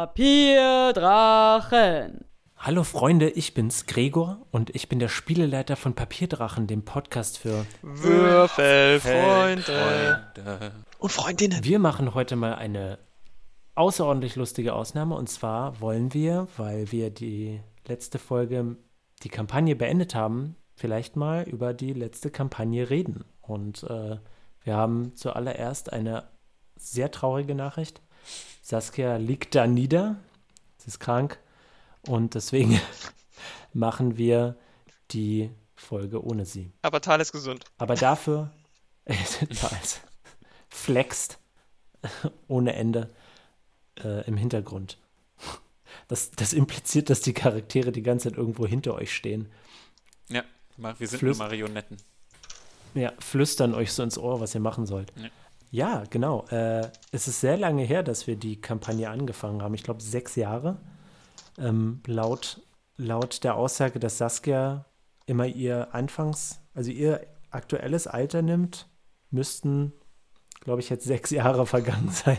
Papierdrachen. Hallo Freunde, ich bin's Gregor und ich bin der Spieleleiter von Papierdrachen, dem Podcast für Würfelfreunde und Freundinnen. Wir machen heute mal eine außerordentlich lustige Ausnahme und zwar wollen wir, weil wir die letzte Folge die Kampagne beendet haben, vielleicht mal über die letzte Kampagne reden. Und äh, wir haben zuallererst eine sehr traurige Nachricht. Saskia liegt da nieder. Sie ist krank. Und deswegen machen wir die Folge ohne sie. Aber Tal ist gesund. Aber dafür, Thales flext ohne Ende äh, im Hintergrund. Das, das impliziert, dass die Charaktere die ganze Zeit irgendwo hinter euch stehen. Ja, wir sind Flüst- nur Marionetten. Ja, flüstern euch so ins Ohr, was ihr machen sollt. Ja. Ja, genau. Äh, es ist sehr lange her, dass wir die Kampagne angefangen haben. Ich glaube, sechs Jahre. Ähm, laut, laut der Aussage, dass Saskia immer ihr Anfangs-, also ihr aktuelles Alter nimmt, müssten, glaube ich, jetzt sechs Jahre vergangen sein.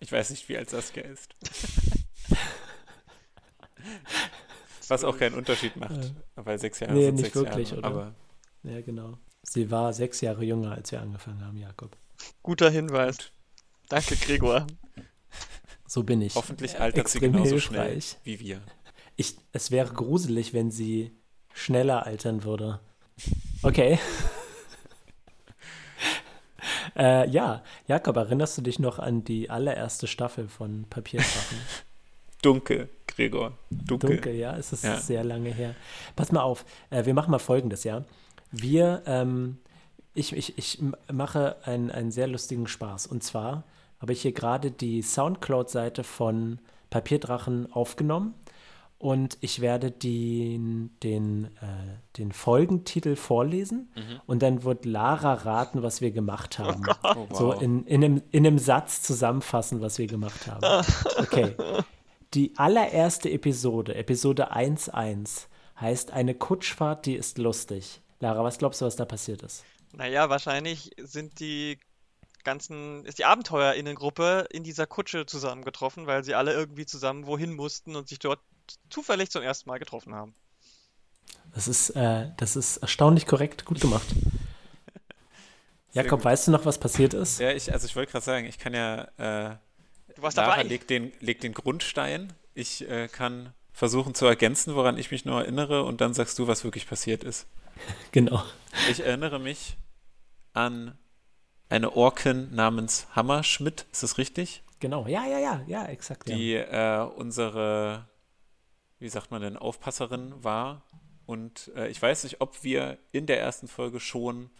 Ich weiß nicht, wie alt Saskia ist. Was auch keinen Unterschied macht, weil sechs Jahre Nee, sind nicht sechs wirklich, Jahre. oder? Aber Ja, genau. Sie war sechs Jahre jünger, als wir angefangen haben, Jakob. Guter Hinweis. Danke, Gregor. So bin ich. hoffentlich altert sie genauso schnell hilfreich. wie wir. Ich, es wäre gruselig, wenn sie schneller altern würde. Okay. äh, ja, Jakob, erinnerst du dich noch an die allererste Staffel von Papierdrachen? Dunkel, Gregor. Dunkel. Dunkel, ja, es ist Ja. sehr lange her. Pass mal auf, äh, wir machen mal folgendes, ja. Wir, ähm, ich, ich, ich mache einen, einen sehr lustigen Spaß. Und zwar habe ich hier gerade die Soundcloud-Seite von Papierdrachen aufgenommen und ich werde den, den, äh, den Folgentitel vorlesen und dann wird Lara raten, was wir gemacht haben. Oh, wow. So in, in, einem, in einem Satz zusammenfassen, was wir gemacht haben. Okay. Die allererste Episode, Episode 1.1, heißt eine Kutschfahrt, die ist lustig. Lara, was glaubst du, was da passiert ist? Naja, wahrscheinlich sind die ganzen, ist die AbenteuerInnengruppe in dieser Kutsche zusammengetroffen, weil sie alle irgendwie zusammen wohin mussten und sich dort zufällig zum ersten Mal getroffen haben. Das ist, äh, das ist erstaunlich korrekt, gut gemacht. Jakob, gut. weißt du noch, was passiert ist? Ja, ich, also ich wollte gerade sagen, ich kann ja, äh, Du warst Lara dabei. legt den, legt den Grundstein. Ich äh, kann versuchen zu ergänzen, woran ich mich nur erinnere und dann sagst du, was wirklich passiert ist. Genau. Ich erinnere mich an eine Orkin namens Hammerschmidt, ist das richtig? Genau. Ja, ja, ja, ja, exakt. ja. Die äh, unsere, wie sagt man denn, Aufpasserin war. Und äh, ich weiß nicht, ob wir in der ersten Folge schon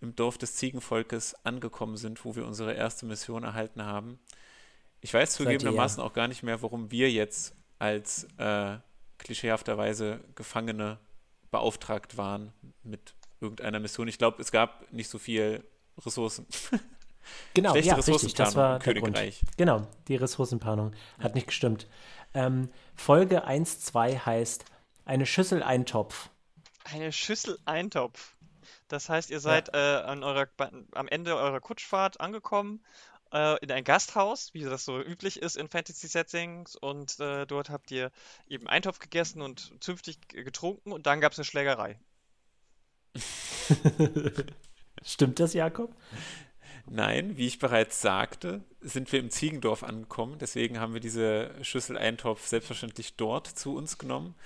im Dorf des Ziegenvolkes angekommen sind, wo wir unsere erste Mission erhalten haben. Ich weiß zugegebenermaßen auch gar nicht mehr, warum wir jetzt als äh, klischeehafterweise Gefangene beauftragt waren mit irgendeiner Mission. Ich glaube, es gab nicht so viel Ressourcen. Genau, Schlechte ja, richtig, das Ressourcenplanung war im der Grund. Königreich. Genau, die Ressourcenplanung hat nicht gestimmt. Ähm, Folge 1.2 heißt eine Schüssel Eintopf. Eine Schüssel Eintopf. Das heißt, ihr seid äh, an eurer, am Ende eurer Kutschfahrt angekommen äh, in ein Gasthaus, wie das so üblich ist in Fantasy-Settings. Und äh, dort habt ihr eben Eintopf gegessen und zünftig getrunken und dann gab es eine Schlägerei. Stimmt das, Jakob? Nein, wie ich bereits sagte, sind wir im Ziegendorf angekommen. Deswegen haben wir diese Schüssel Eintopf selbstverständlich dort zu uns genommen.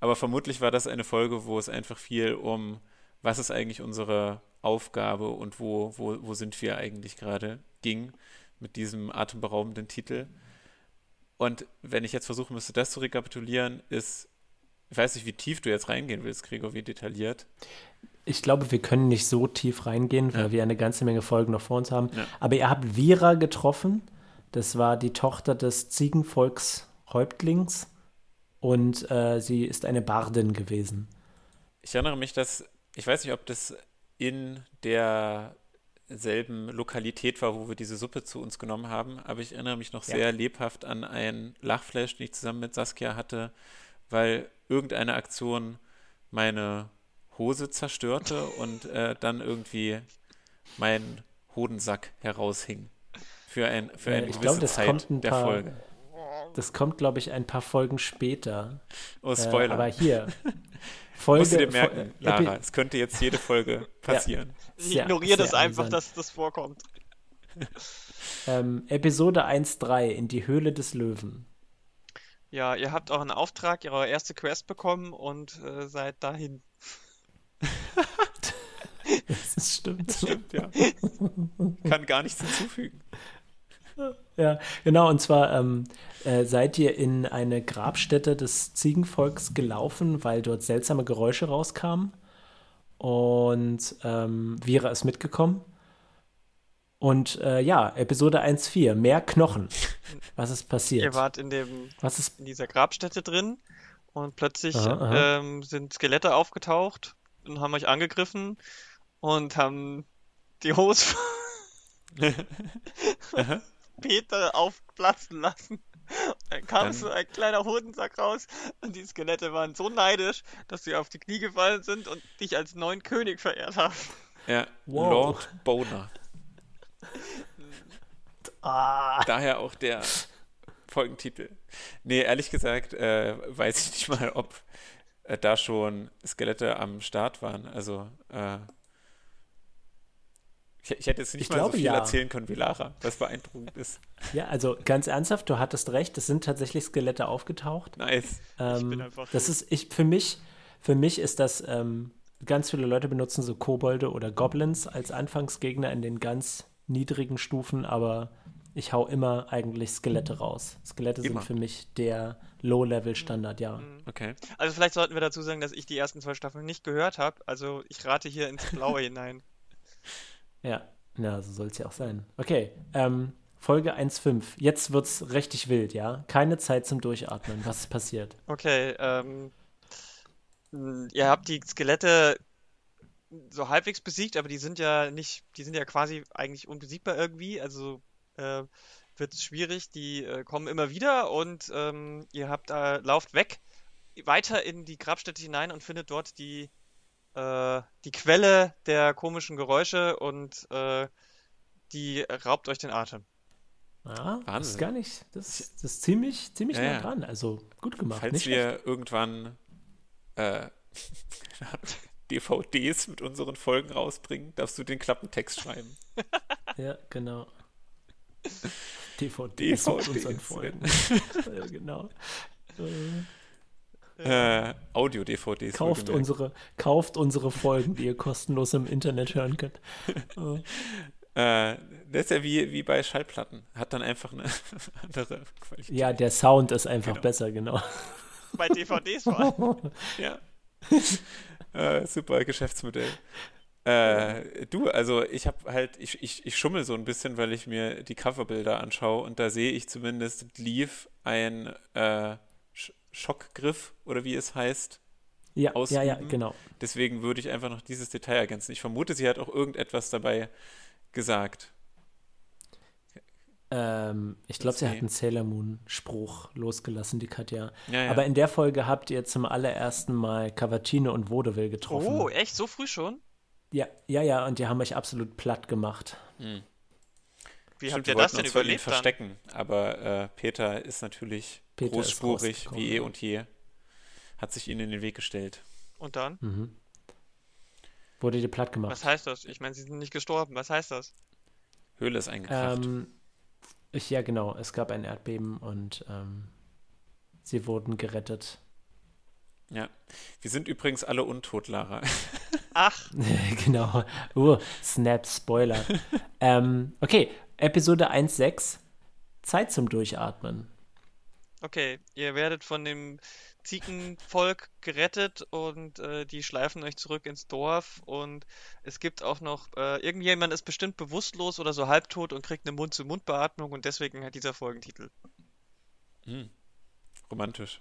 Aber vermutlich war das eine Folge, wo es einfach viel um, was ist eigentlich unsere Aufgabe und wo, wo, wo sind wir eigentlich gerade ging mit diesem atemberaubenden Titel. Und wenn ich jetzt versuchen müsste, das zu rekapitulieren, ist, ich weiß nicht, wie tief du jetzt reingehen willst, Gregor, wie detailliert. Ich glaube, wir können nicht so tief reingehen, weil Ja. wir eine ganze Menge Folgen noch vor uns haben. Ja. Aber ihr habt Vira getroffen. Das war die Tochter des Ziegenvolkshäuptlings. Und äh, sie ist eine Bardin gewesen. Ich erinnere mich, dass, ich weiß nicht, ob das in derselben Lokalität war, wo wir diese Suppe zu uns genommen haben, aber ich erinnere mich noch Ja. sehr lebhaft an ein Lachflash, den ich zusammen mit Saskia hatte, weil irgendeine Aktion meine Hose zerstörte und äh, dann irgendwie mein Hodensack heraushing. Für, ein, für Äh, eine ich gewisse glaube, das Zeit kommt ein der paar- Folge. Das kommt, glaube ich, ein paar Folgen später. Oh, Äh, Spoiler. aber hier. Folge, Musst du dir Fol- merken, äh, Lara, Epi- es könnte jetzt jede Folge passieren. Ich Sehr- ignoriere das einfach, amüsant. dass das vorkommt. ähm, Episode 1.3 in die Höhle des Löwen. Ja, ihr habt auch einen Auftrag, ihre erste Quest bekommen und äh, seid dahin. Das stimmt. Stimmt, ja. Kann gar nichts hinzufügen. Ja, genau. Und zwar ähm, äh, seid ihr in eine Grabstätte des Ziegenvolks gelaufen, weil dort seltsame Geräusche rauskamen. Und ähm, Vira ist mitgekommen. Und äh, ja, Episode 1.4, mehr Knochen. Was ist passiert? Ihr wart in dem Was ist in dieser Grabstätte drin und plötzlich Aha, aha. ähm, sind Skelette aufgetaucht und haben euch angegriffen und haben die Hose Peter aufplatzen lassen. Dann kam Dann- so ein kleiner Hodensack raus und die Skelette waren so neidisch, dass sie auf die Knie gefallen sind und dich als neuen König verehrt haben. Ja, Wow. Lord Boner. Ah, Daher auch der Folgentitel. Nee, ehrlich gesagt, äh, weiß ich nicht mal, ob äh, da schon Skelette am Start waren. Also, äh, ich, ich hätte jetzt nicht Ich mal glaube, so viel ja. erzählen können wie Lara, was beeindruckend ist. ja, also ganz ernsthaft, du hattest recht, es sind tatsächlich Skelette aufgetaucht. Nice. Ähm, bin einfach das ist, ich, für mich, für mich ist das, ähm, ganz viele Leute benutzen so Kobolde oder Goblins als Anfangsgegner in den ganz niedrigen Stufen, aber ich hau immer eigentlich Skelette raus. Skelette Immer. sind für mich der Low-Level-Standard, ja. Okay. Also vielleicht sollten wir dazu sagen, dass ich die ersten zwei Staffeln nicht gehört habe. Also ich rate hier ins Blaue hinein. Ja, ja, so soll es ja auch sein. Okay, ähm, Folge 1.5. Jetzt wird's richtig wild, ja? Keine Zeit zum Durchatmen. Was ist passiert? Okay, ähm, mh, ihr habt die Skelette so halbwegs besiegt, aber die sind ja nicht, die sind ja quasi eigentlich unbesiegbar irgendwie, also äh, wird es schwierig, die äh, kommen immer wieder und ähm, ihr habt da, lauft weg, weiter in die Grabstätte hinein und findet dort die, äh, die Quelle der komischen Geräusche und äh, die raubt euch den Atem. Ah, das ist gar nicht, das, das ist ziemlich, ziemlich Ja, nah ja. dran. Also gut gemacht. Falls nicht schlecht. wir irgendwann äh, DVDs mit unseren Folgen rausbringen, darfst du den Klappentext schreiben. Ja, genau. DVDs, DVDs, mit unseren Folgen. ja, genau. Äh, Äh, Audio-DVDs. kauft, unsere, kauft unsere Folgen, die ihr kostenlos im Internet hören könnt. Äh, das ist ja wie, wie bei Schallplatten. Hat dann einfach eine andere Qualität. ja, der Sound ist einfach Genau. besser, genau. Bei DVDs vor allem. Ja. äh, super Geschäftsmodell. Äh, du, also ich habe halt, ich, ich, ich schummel so ein bisschen, weil ich mir die Coverbilder anschaue und da sehe ich zumindest Leaf ein äh, Schockgriff oder wie es heißt. Ja, ja, ja, Ausüben. genau. Deswegen würde ich einfach noch dieses Detail ergänzen. Ich vermute, sie hat auch irgendetwas dabei gesagt. Ähm, ich glaube, sie hat einen Sailor Moon-Spruch losgelassen, die Katja. Ja, ja. Aber in der Folge habt ihr zum allerersten Mal Cavatine und Vaudeville getroffen. Oh, echt? So früh schon? Ja, ja, ja, und die haben euch absolut platt gemacht. Hm. Wie Stimmt, habt wir ihr wollten das denn überlebt dann? verstecken, aber äh, Peter ist natürlich Peter ist großspurig rausgekommen, wie eh und je. Hat sich ihnen in den Weg gestellt. Und dann? Mhm. Wurde dir platt gemacht. Was heißt das? Ich meine, sie sind nicht gestorben. Was heißt das? Höhle ist eingekracht. Ähm, ich, ja, genau. Es gab ein Erdbeben und ähm, sie wurden gerettet. Ja. Wir sind übrigens alle untot, Lara. Ach, genau. Uh, Snap, Spoiler. ähm, okay, Episode 1.6. Zeit zum Durchatmen. okay. Ihr werdet von dem Ziegenvolk gerettet und äh, die schleifen euch zurück ins Dorf und es gibt auch noch, äh, irgendjemand ist bestimmt bewusstlos oder so halbtot und kriegt eine Mund-zu-Mund-Beatmung und deswegen hat dieser Folgentitel. Hm. Romantisch.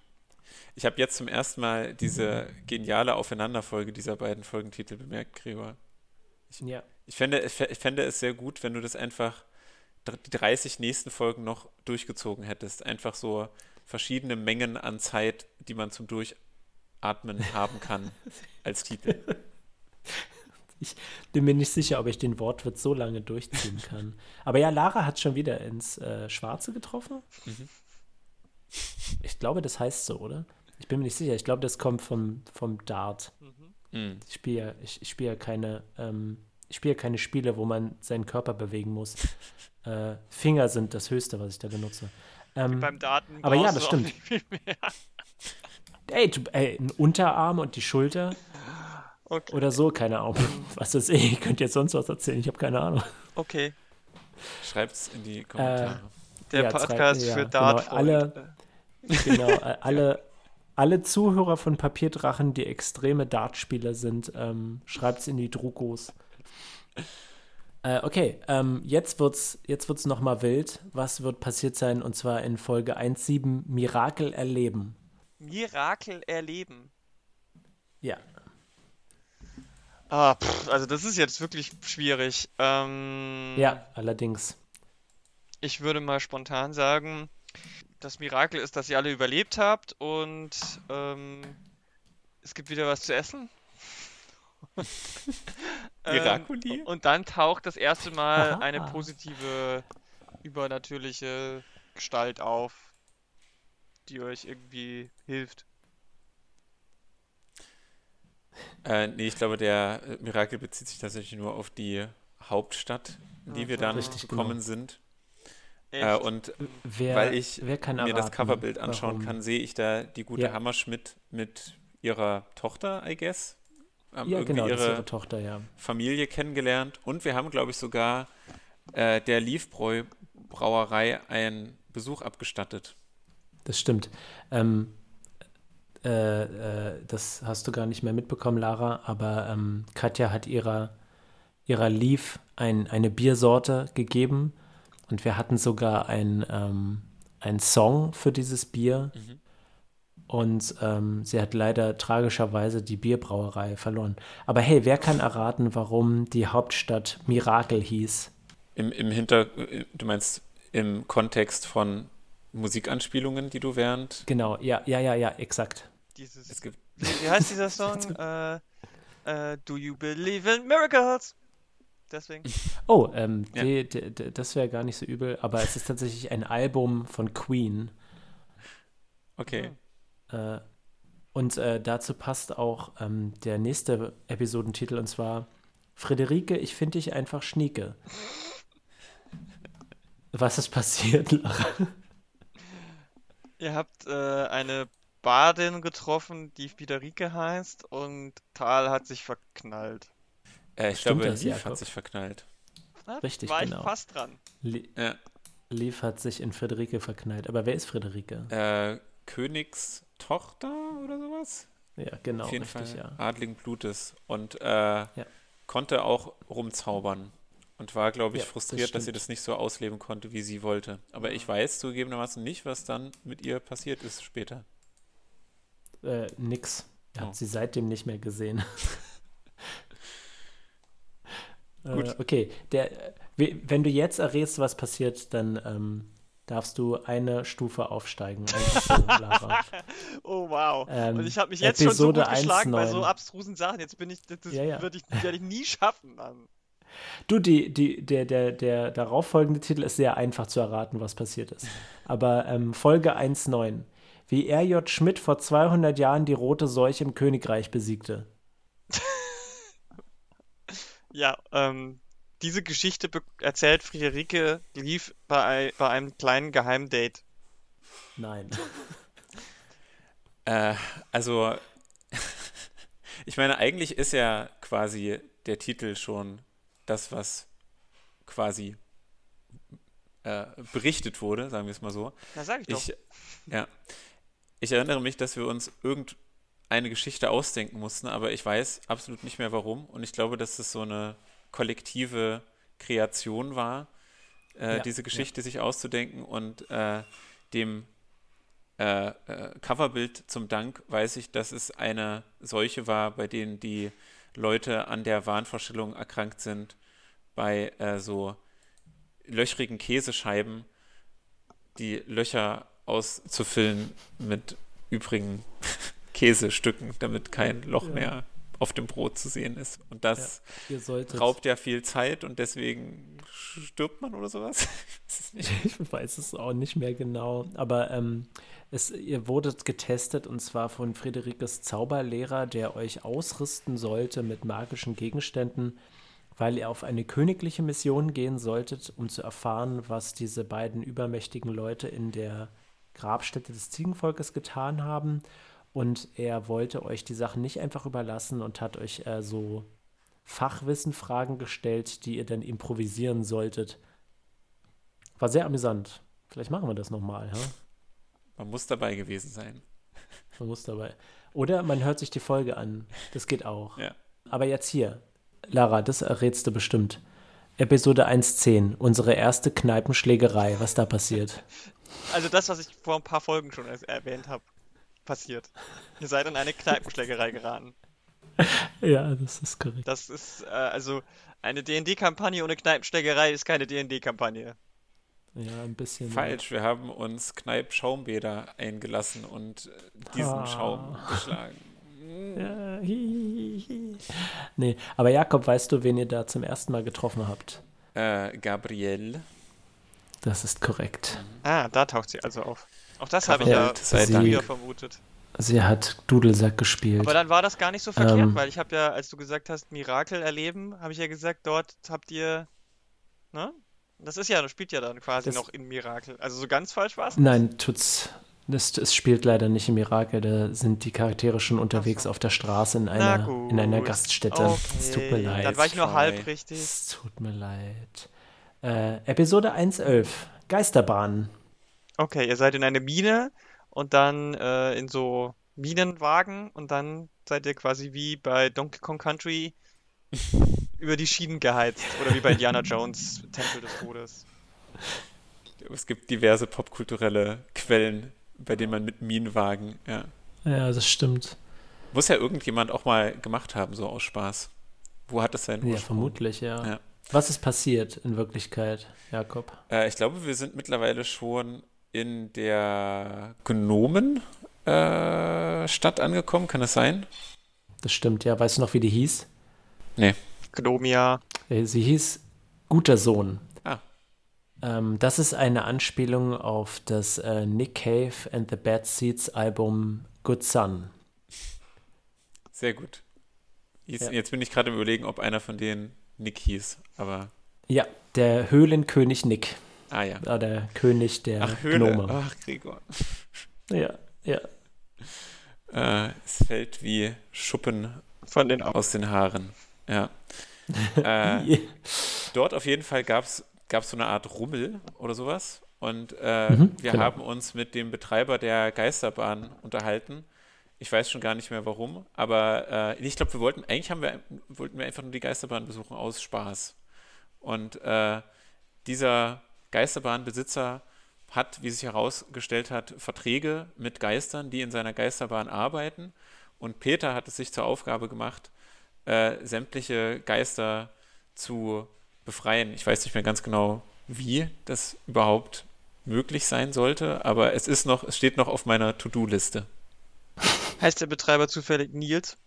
Ich habe jetzt zum ersten Mal diese geniale Aufeinanderfolge dieser beiden Folgentitel bemerkt, Gregor. Ja. Ich fände, ich fä- ich fände es sehr gut, wenn du das einfach die 30 nächsten Folgen noch durchgezogen hättest. Einfach so verschiedene Mengen an Zeit, die man zum Durchatmen haben kann, als Titel. Ich bin mir nicht sicher, ob ich den Wortwitz so lange durchziehen kann. Aber ja, Lara hat schon wieder ins äh, Schwarze getroffen. Mhm. Ich glaube, das heißt so, oder? Ich bin mir nicht sicher. Ich glaube, das kommt vom, vom Dart. Mhm. Ich spiele ja- ich, ich spiele ja keine, ähm, spiele keine Spiele, wo man seinen Körper bewegen muss. äh, Finger sind das Höchste, was ich da benutze. Ähm, Beim Daten aber ja, das stimmt. ey, du, ey, ein Unterarm und die Schulter Okay. oder so, keine Ahnung. Was ist eh, ihr könnt jetzt sonst was erzählen, ich habe keine Ahnung. okay. Schreibt's in die Kommentare. Der Ja, zwei- Podcast ja, für genau, Dart. alle- Genau, äh, alle, alle Zuhörer von Papierdrachen, die extreme Dartspieler sind, ähm, schreibt's in die Drukos. Äh, okay, ähm, jetzt wird's, jetzt wird's nochmal wild. Was wird passiert sein? Und zwar in Folge 1.7 Mirakel erleben. Mirakel erleben. Ja. Ah, pff, also das ist jetzt wirklich schwierig. Ähm, Ja, allerdings. Ich würde mal spontan sagen, das Mirakel ist, dass ihr alle überlebt habt und ähm, es gibt wieder was zu essen. Miraculi? Ähm, und dann taucht das erste Mal Aha. eine positive, übernatürliche Gestalt auf, die euch irgendwie hilft. Äh, nee, ich glaube, der Mirakel bezieht sich tatsächlich nur auf die Hauptstadt, in die Ja, wir dann richtig, gekommen genau. sind. Echt? Äh, und Wer, weil ich wer kann mir das erraten, Coverbild anschauen warum? kann, sehe ich da die gute Ja. Hammerschmidt mit ihrer Tochter, I guess. Haben Ja, irgendwie genau, ihre ihre Tochter, ja. Familie kennengelernt. Und wir haben, glaube ich, sogar äh, der Liefbräu Brauerei einen Besuch abgestattet. Das stimmt. Ähm, äh, äh, das hast du gar nicht mehr mitbekommen, Lara, aber ähm, Katja hat ihrer, ihrer Leaf ein, eine Biersorte gegeben und wir hatten sogar ein, ähm, einen Song für dieses Bier Mhm. Und ähm, sie hat leider tragischerweise die Bierbrauerei verloren. Aber hey, wer kann erraten, warum die Hauptstadt Mirakel hieß? Im, im Hinter, du meinst im Kontext von Musikanspielungen, die du während. Genau, ja, ja, ja, ja, exakt. Dieses, Es gibt wie, heißt dieser Song? äh, äh, Do you believe in miracles? Deswegen. Oh, ähm, Ja. die, die, die, das wäre gar nicht so übel, aber es ist tatsächlich ein Album von Queen. Okay. Äh, und äh, dazu passt auch ähm, der nächste Episodentitel und zwar Friederike, ich finde dich einfach schnieke. Was ist passiert, Lara? Ihr habt äh, eine Badin getroffen, die Friederike heißt und Tal hat sich verknallt. Äh, ich Stimmt glaube, das, Jakob? hat sich verknallt. Na, Richtig, war genau. ich fast dran. Li Ja. Leaf hat sich in Friederike verknallt. Aber wer ist Friederike? Äh, Königstochter oder sowas? Ja, genau, Auf jeden richtig, Fall ja. adligen Blutes und äh, konnte auch rumzaubern und war, glaube ich, Ja, das frustriert, dass sie das nicht so ausleben konnte, wie sie wollte. Aber ich weiß zugegebenermaßen nicht, was dann mit ihr passiert ist später. Äh, nix. Er Oh. hat sie seitdem nicht mehr gesehen. Gut. Äh, okay, der, äh, we- wenn du jetzt errätst, was passiert, dann ähm, darfst du eine Stufe aufsteigen. Oh wow. Ähm, und ich habe mich jetzt schon so Episode gut geschlagen bei so 1.9. abstrusen Sachen. Jetzt bin ich, das, das Ja, ja. würde ich, werde ich nie schaffen. Dann. Du, die, die, der, der, der darauffolgende Titel ist sehr einfach zu erraten, was passiert ist. Aber ähm, Folge 1.9. Wie R.J. Schmidt vor 200 Jahren die rote Seuche im Königreich besiegte. Ja, ähm, diese Geschichte be- erzählt Friederike lief bei, bei einem kleinen Geheimdate. Nein. Äh, also, ich meine, eigentlich ist ja quasi der Titel schon das, was quasi äh, berichtet wurde, sagen wir es mal so. Na, sag ich doch. Ich, ja, ich erinnere mich, dass wir uns irgendeine Geschichte ausdenken mussten, aber ich weiß absolut nicht mehr warum. Und ich glaube, dass es so eine kollektive Kreation war, äh, Ja, diese ja. Geschichte sich auszudenken und äh, dem äh, äh, Coverbild zum Dank weiß ich, dass es eine Seuche war, bei denen die Leute an der Wahnvorstellung erkrankt sind, bei äh, so löchrigen Käsescheiben die Löcher auszufüllen mit übrigen Käsestücken, damit kein Loch Ja. mehr auf dem Brot zu sehen ist. Und das solltet. raubt ja viel Zeit und deswegen stirbt man oder sowas. Ich weiß es nicht. Ich weiß es auch nicht mehr genau. Aber ähm, es, ihr wurdet getestet und zwar von Friederikes Zauberlehrer, der euch ausrüsten sollte mit magischen Gegenständen, weil ihr auf eine königliche Mission gehen solltet, um zu erfahren, was diese beiden übermächtigen Leute in der Grabstätte des Ziegenvolkes getan haben. Und er wollte euch die Sachen nicht einfach überlassen und hat euch äh, so Fachwissenfragen gestellt, die ihr dann improvisieren solltet. War sehr amüsant. Vielleicht machen wir das nochmal, ja? Man muss dabei gewesen sein. Man muss dabei. Oder man hört sich die Folge an. Das geht auch. Ja. Aber jetzt hier. Lara, das errätst du bestimmt. Episode 1.10, unsere erste Kneipenschlägerei. Was da passiert? Also das, was ich vor ein paar Folgen schon erwähnt habe, passiert. Ihr seid in eine Kneipenschlägerei geraten. ja, das ist korrekt. Das ist, äh, also, eine D&D-Kampagne ohne Kneipenschlägerei ist keine D&D-Kampagne. Ja, ein bisschen. Falsch, wir haben uns Kneipp-Schaumbäder eingelassen und äh, diesen Ah. Schaum geschlagen. Ja, hi, hi. Nee, aber Jakob, weißt du, wen ihr da zum ersten Mal getroffen habt? Äh, Gabrielle. Das ist korrekt. Ah, da taucht sie also auf. Auch das habe ich Ja, früher vermutet. Sie hat Dudelsack gespielt. Aber dann war das gar nicht so verkehrt, Ähm. weil ich habe ja, als du gesagt hast, Mirakel erleben, habe ich ja gesagt, dort habt ihr, ne? Das ist ja, das spielt ja dann quasi noch in Mirakel. Also so ganz falsch war es? Nein, tut's. Das, es spielt leider nicht im Mirakel. Da sind die Charaktere schon unterwegs so. auf der Straße in einer, in einer. Gaststätte. Es tut mir Okay, leid. Dann war ich nur halb richtig. Es tut mir leid. Äh, Episode 1.11. Geisterbahn. Okay, ihr seid in eine Mine und dann äh, in so Minenwagen und dann seid ihr quasi wie bei Donkey Kong Country über die Schienen geheizt oder wie bei Indiana Jones Tempel des Todes. Es gibt diverse popkulturelle Quellen, bei denen man mit Minenwagen, ja. Ja, das stimmt. Muss ja irgendjemand auch mal gemacht haben, so aus Spaß. Wo hat es seinen Ja, Ursprung? vermutlich, ja. Ja. Was ist passiert in Wirklichkeit, Jakob? Äh, ich glaube, wir sind mittlerweile schon in der Gnomen äh, Stadt angekommen, kann das sein? Das stimmt, ja. Weißt du noch, wie die hieß? Gnomia. Äh, Sie hieß Guter Sohn. Ah. Ähm, das ist eine Anspielung auf das äh, Nick Cave and the Bad Seeds Album Good Son. Sehr gut. Jetzt, Ja. jetzt bin ich gerade im Überlegen, ob einer von denen Nick hieß, aber. Ja, der Höhlenkönig Nick. Ah ja. Äh, der König der Ach, Höhle. Gnome. Ach, Gregor. Ja, ja. Äh, es fällt wie Schuppen Von den Augen. aus den Haaren. Ja. äh, dort auf jeden Fall gab es so eine Art Rummel oder sowas. Und äh, Mhm, wir genau. haben uns mit dem Betreiber der Geisterbahn unterhalten. Ich weiß schon gar nicht mehr warum, aber äh, ich glaube, wir wollten, eigentlich haben wir, wollten wir einfach nur die Geisterbahn besuchen aus Spaß. Und äh, dieser Geisterbahnbesitzer hat, wie sich herausgestellt hat, Verträge mit Geistern, die in seiner Geisterbahn arbeiten. Und Peter hat es sich zur Aufgabe gemacht, äh, sämtliche Geister zu befreien. Ich weiß nicht mehr ganz genau, wie das überhaupt möglich sein sollte, aber es ist noch, es steht noch auf meiner To-Do-Liste. Heißt der Betreiber zufällig Nils?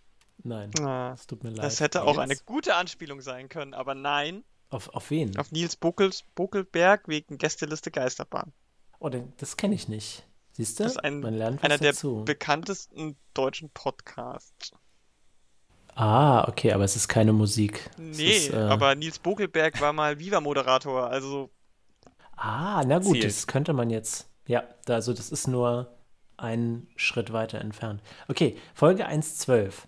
Nein, Ah, es tut mir leid. das hätte auch eine Nils? gute Anspielung sein können, aber nein. Auf, auf wen? Auf Nils Buckels, Buckelberg wegen Gästeliste Geisterbahn. Oh, den, das kenne ich nicht. Siehst du? Das ist ein- Man lernt Einer der dazu. bekanntesten deutschen Podcasts. Ah, okay, aber es ist keine Musik. Es Nee, ist, äh, aber Nils Bokelberg war mal Viva-Moderator, also Ah, na gut, Ziel. das könnte man jetzt. Ja, da- also das ist nur einen Schritt weiter entfernt. Okay, Folge 1.12.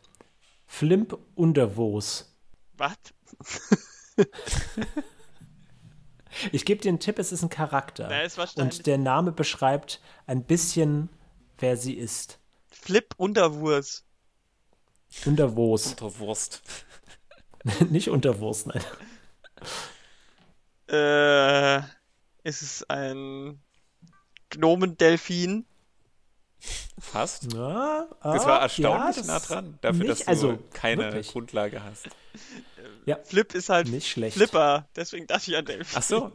Flimp Unterwos. was? Ich gebe dir einen Tipp, es ist ein Charakter. Da ist wahrscheinlich Und der Name beschreibt ein bisschen, wer sie ist. Flip Unterwurst. Unterwos. Unter Wurst. Nicht Unterwurst, nein. Äh, ist es ein Gnomendelfin? Fast. Ja, Das ah, war erstaunlich ja, nah das- dran, dafür, nicht- dass du also, keine wirklich. Grundlage hast. Flip ist halt Nicht schlecht. Flipper, deswegen dachte ich an Delfin. Ach so.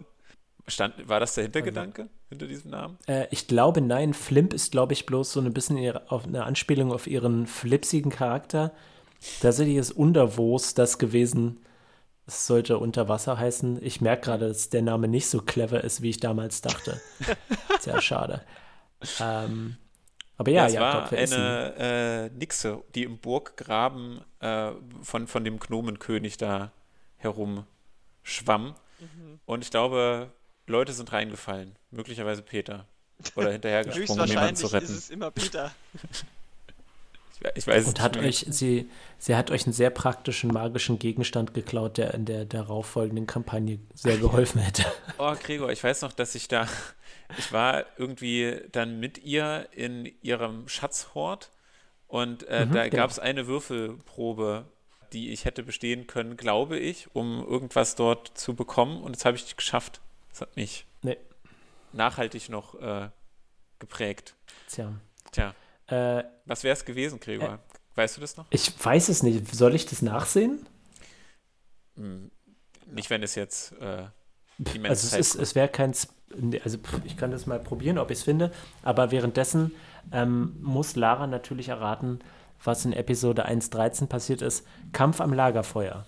Stand, war das der Hintergedanke hinter diesem Namen? Äh, ich glaube, nein. Flimp ist, glaube ich, bloß so ein bisschen ihre, auf eine Anspielung auf ihren flipsigen Charakter. Tatsächlich ist Unterwos das gewesen. Es sollte unter Wasser heißen. Ich merke gerade, dass der Name nicht so clever ist, wie ich damals dachte. Sehr schade. Ähm, aber ja, es Jakob, war ist eine äh, Nixe, die im Burggraben äh, von, von dem Gnomenkönig da herum schwamm. Und ich glaube, Leute sind reingefallen. Möglicherweise Peter. Oder hinterhergesprungen, um jemanden zu ist retten. es immer Peter. Ich, ich weiß es Und hat euch, sie, sie hat euch einen sehr praktischen magischen Gegenstand geklaut, der in der darauffolgenden Kampagne sehr geholfen hätte. Oh, Gregor, ich weiß noch, dass ich da, ich war irgendwie dann mit ihr in ihrem Schatzhort und äh, Mhm, da genau. gab es eine Würfelprobe, die ich hätte bestehen können, glaube ich, um irgendwas dort zu bekommen und das habe ich geschafft. Das hat mich Nee. nachhaltig noch äh, geprägt. Tja. Tja, Äh, was wäre es gewesen, Gregor? Weißt du das noch? ich weiß es nicht. Soll ich das nachsehen? Hm, nicht, wenn es jetzt immens Also es, ist, es wäre kein, also pff, ich kann das mal probieren, ob ich es finde, aber währenddessen ähm, muss Lara natürlich erraten, was in Episode 1.13 passiert ist. Kampf am Lagerfeuer.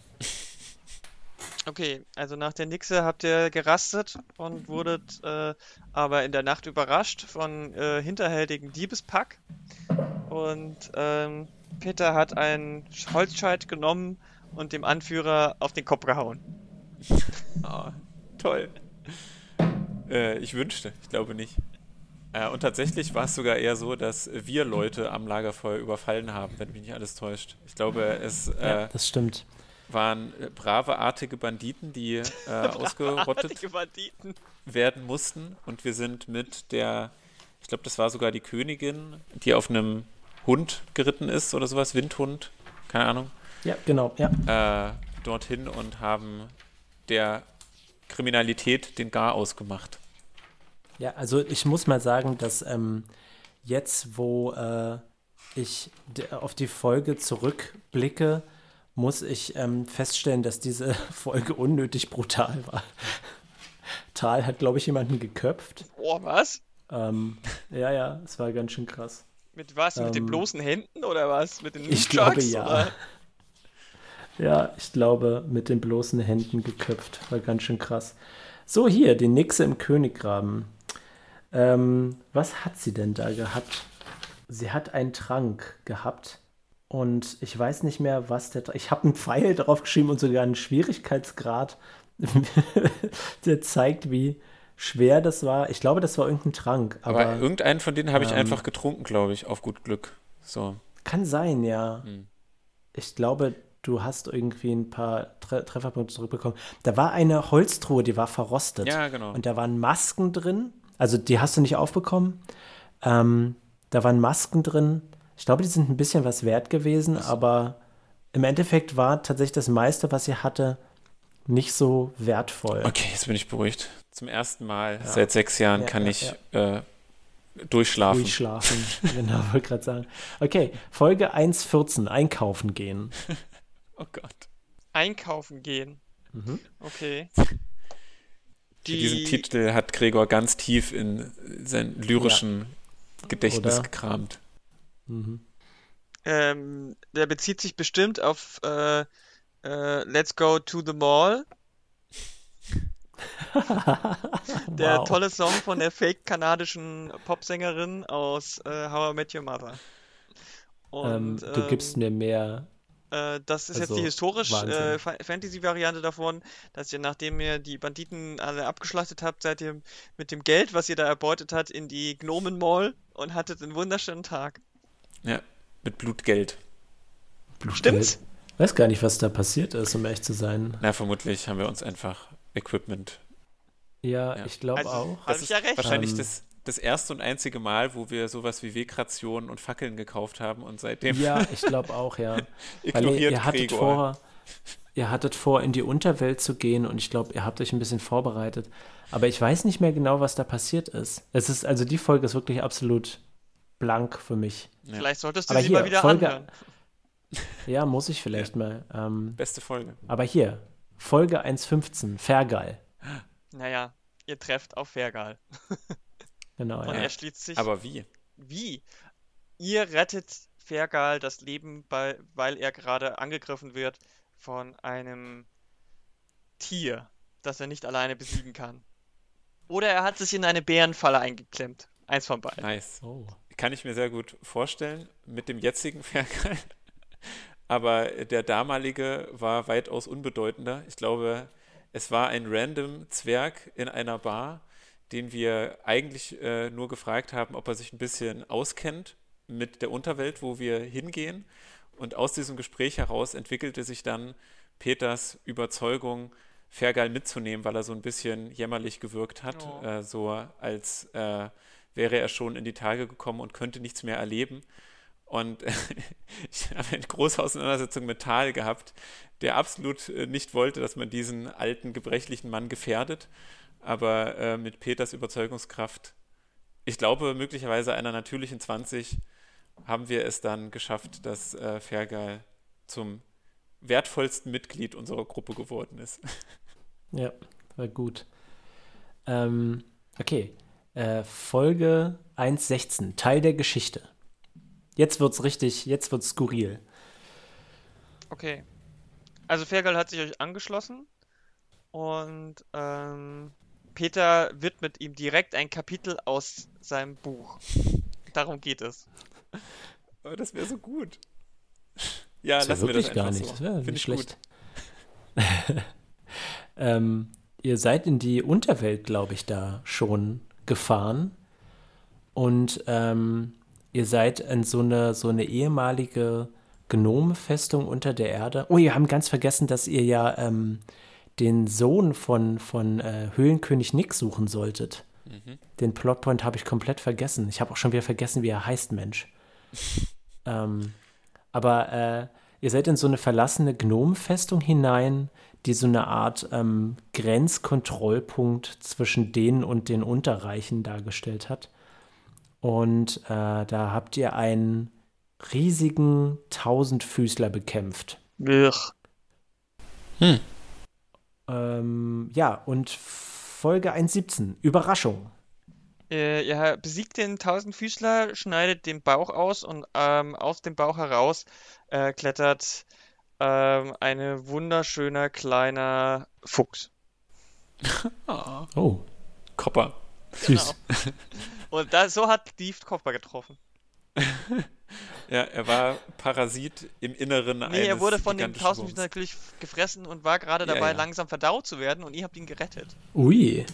Okay, also nach der Nixe habt ihr gerastet und wurdet äh, aber in der Nacht überrascht von äh, hinterhältigen Diebespack. Und ähm, Peter hat einen Holzscheit genommen und dem Anführer auf den Kopf gehauen. Ah, toll. Äh, ich wünschte, ich glaube nicht. Äh, und tatsächlich war es sogar eher so, dass wir Leute am Lagerfeuer überfallen haben, wenn mich nicht alles täuscht. Ich glaube, es Ja, äh, das stimmt. waren äh, brave, artige Banditen, die äh, ausgerottet Banditen. werden mussten. Und wir sind mit der, ich glaube, das war sogar die Königin, die auf einem Hund geritten ist oder sowas, Windhund, keine Ahnung, Ja, genau, ja. äh, dorthin und haben der Kriminalität den Gar ausgemacht. Ja, also ich muss mal sagen, dass ähm, jetzt, wo äh, ich auf die Folge zurückblicke, muss ich ähm, feststellen, dass diese Folge unnötig brutal war. Tal hat, glaube ich, jemanden geköpft. Boah, was? Ähm, ja, ja, es war ganz schön krass. Mit was? Mit den Ähm, bloßen Händen oder was? Mit den Ich glaube Nunchucks, ja. Oder? Ja, ich glaube, mit den bloßen Händen geköpft. War ganz schön krass. So, hier, die Nixe im Königgraben. Ähm, was hat sie denn da gehabt? Sie hat einen Trank gehabt. Und ich weiß nicht mehr, was der. Ich habe einen Pfeil drauf geschrieben und sogar einen Schwierigkeitsgrad, der zeigt, wie schwer das war. Ich glaube, das war irgendein Trank. Aber, Aber, irgendeinen von denen habe ich ähm, einfach getrunken, glaube ich, auf gut Glück. So. kann sein, ja. Hm. Ich glaube, du hast irgendwie ein paar Tre Trefferpunkte zurückbekommen. Da war eine Holztruhe, die war verrostet. Ja, genau. Und da waren Masken drin. Also die hast du nicht aufbekommen. Ähm, da waren Masken drin. Ich glaube, die sind ein bisschen was wert gewesen, aber im Endeffekt war tatsächlich das meiste, was sie hatte, nicht so wertvoll. Okay, jetzt bin ich beruhigt. Zum ersten Mal seit sechs Jahren Ja, kann ja, ich Äh, durchschlafen. Durchschlafen. genau, wollte gerade sagen. Okay, Folge 1.14, einkaufen gehen. Oh Gott. Einkaufen gehen. Mhm. Okay. Für diesen Titel hat Gregor ganz tief in sein lyrischen Gedächtnis Oder? gekramt. Mhm. Ähm, der bezieht sich bestimmt auf äh, äh, Let's Go to the Mall. Der Wow. tolle Song von der fake-kanadischen Popsängerin aus äh, How I Met Your Mother. Ähm, Und, du gibst ähm, mir mehr. Äh, das ist jetzt Also, die historisch Wahnsinn. äh, Fa- Fantasy-Variante davon, dass ihr, nachdem ihr die Banditen alle abgeschlachtet habt, seid ihr mit dem Geld, was ihr da erbeutet habt, in die Gnomen Mall und hattet einen wunderschönen Tag. Ja, mit Blutgeld. Stimmt's? Weiß gar nicht, was da passiert ist, um ehrlich zu sein. Na, vermutlich haben wir uns einfach Equipment. Ja, Ja. ich glaube Also, auch. Hab Das ich ist ja recht. wahrscheinlich Ähm, das, das erste und einzige Mal, wo wir sowas wie Wegrationen und Fackeln gekauft haben und seitdem Ja, ich glaube auch, ja. Weil ihr, ignoriert ihr hattet Gregor. vor, ihr hattet vor, in die Unterwelt zu gehen und ich glaube, ihr habt euch ein bisschen vorbereitet. Aber ich weiß nicht mehr genau, was da passiert ist. Es ist, also die Folge ist wirklich absolut blank für mich. Ja. Vielleicht solltest du Aber sie hier, mal wieder Folge- anhören. Ja, muss ich vielleicht mal. Ähm, Beste Folge. aber hier, Folge 1.15, Fergal. Naja, ihr trefft auf Fergal. Genau, Und ja. er schließt sich. Aber wie? Wie? Ihr rettet Fergal das Leben, bei, weil er gerade angegriffen wird von einem Tier, das er nicht alleine besiegen kann. Oder er hat sich in eine Bärenfalle eingeklemmt. Eins von beiden. Nice. Oh. Kann ich mir sehr gut vorstellen mit dem jetzigen Fergal. Aber der damalige war weitaus unbedeutender. Ich glaube, es war ein random Zwerg in einer Bar, den wir eigentlich äh, nur gefragt haben, ob er sich ein bisschen auskennt mit der Unterwelt, wo wir hingehen. Und aus diesem Gespräch heraus entwickelte sich dann Peters Überzeugung, Fergal mitzunehmen, weil er so ein bisschen jämmerlich gewirkt hat, Oh. äh, so als äh, wäre er schon in die Tage gekommen und könnte nichts mehr erleben. Und ich habe eine große Auseinandersetzung mit Tal gehabt, der absolut äh, nicht wollte, dass man diesen alten, gebrechlichen Mann gefährdet. Aber äh, mit Peters Überzeugungskraft, ich glaube, möglicherweise einer natürlichen 20, haben wir es dann geschafft, dass äh, Fergal zum wertvollsten Mitglied unserer Gruppe geworden ist. Ja, war gut. Ähm, okay. Äh, Folge 1.16, Teil der Geschichte. Jetzt wird's richtig, jetzt wird's skurril. Okay. Also Fergal hat sich euch angeschlossen und ähm, Peter widmet ihm direkt ein Kapitel aus seinem Buch. Darum geht es. Aber das wäre so gut. Ja, Das lassen wir das wirklich gar nicht. so. Das wäre Finde nicht ich schlecht. gut. ähm, ihr seid in die Unterwelt, glaube ich, da schon gefahren. Und ähm, ihr seid in so eine, so eine ehemalige Gnomenfestung unter der Erde. Oh, ihr habt ganz vergessen, dass ihr ja ähm, den Sohn von, von äh, Höhlenkönig Nick suchen solltet. Mhm. Den Plotpoint habe ich komplett vergessen. Ich habe auch schon wieder vergessen, wie er heißt, Mensch. ähm, aber äh, ihr seid in so eine verlassene Gnomenfestung hinein, die so eine Art ähm, Grenzkontrollpunkt zwischen denen und den Unterreichen dargestellt hat. Und äh, da habt ihr einen riesigen Tausendfüßler bekämpft. Wirr. Ähm, ja, und Folge 1.17, Überraschung. Äh, ihr besiegt den Tausendfüßler, schneidet den Bauch aus und ähm, aus dem Bauch heraus äh, klettert ähm, ein wunderschöner kleiner Fuchs. Ah, Oh, Kopper. süß. Genau. Und da, so hat Steve Kopper getroffen. Ja, er war Parasit im Inneren Nee, er eines wurde von dem Tausendfüßler Wurms. natürlich gefressen und war gerade Ja, dabei, ja. langsam verdaut zu werden und ihr habt ihn gerettet. Ui,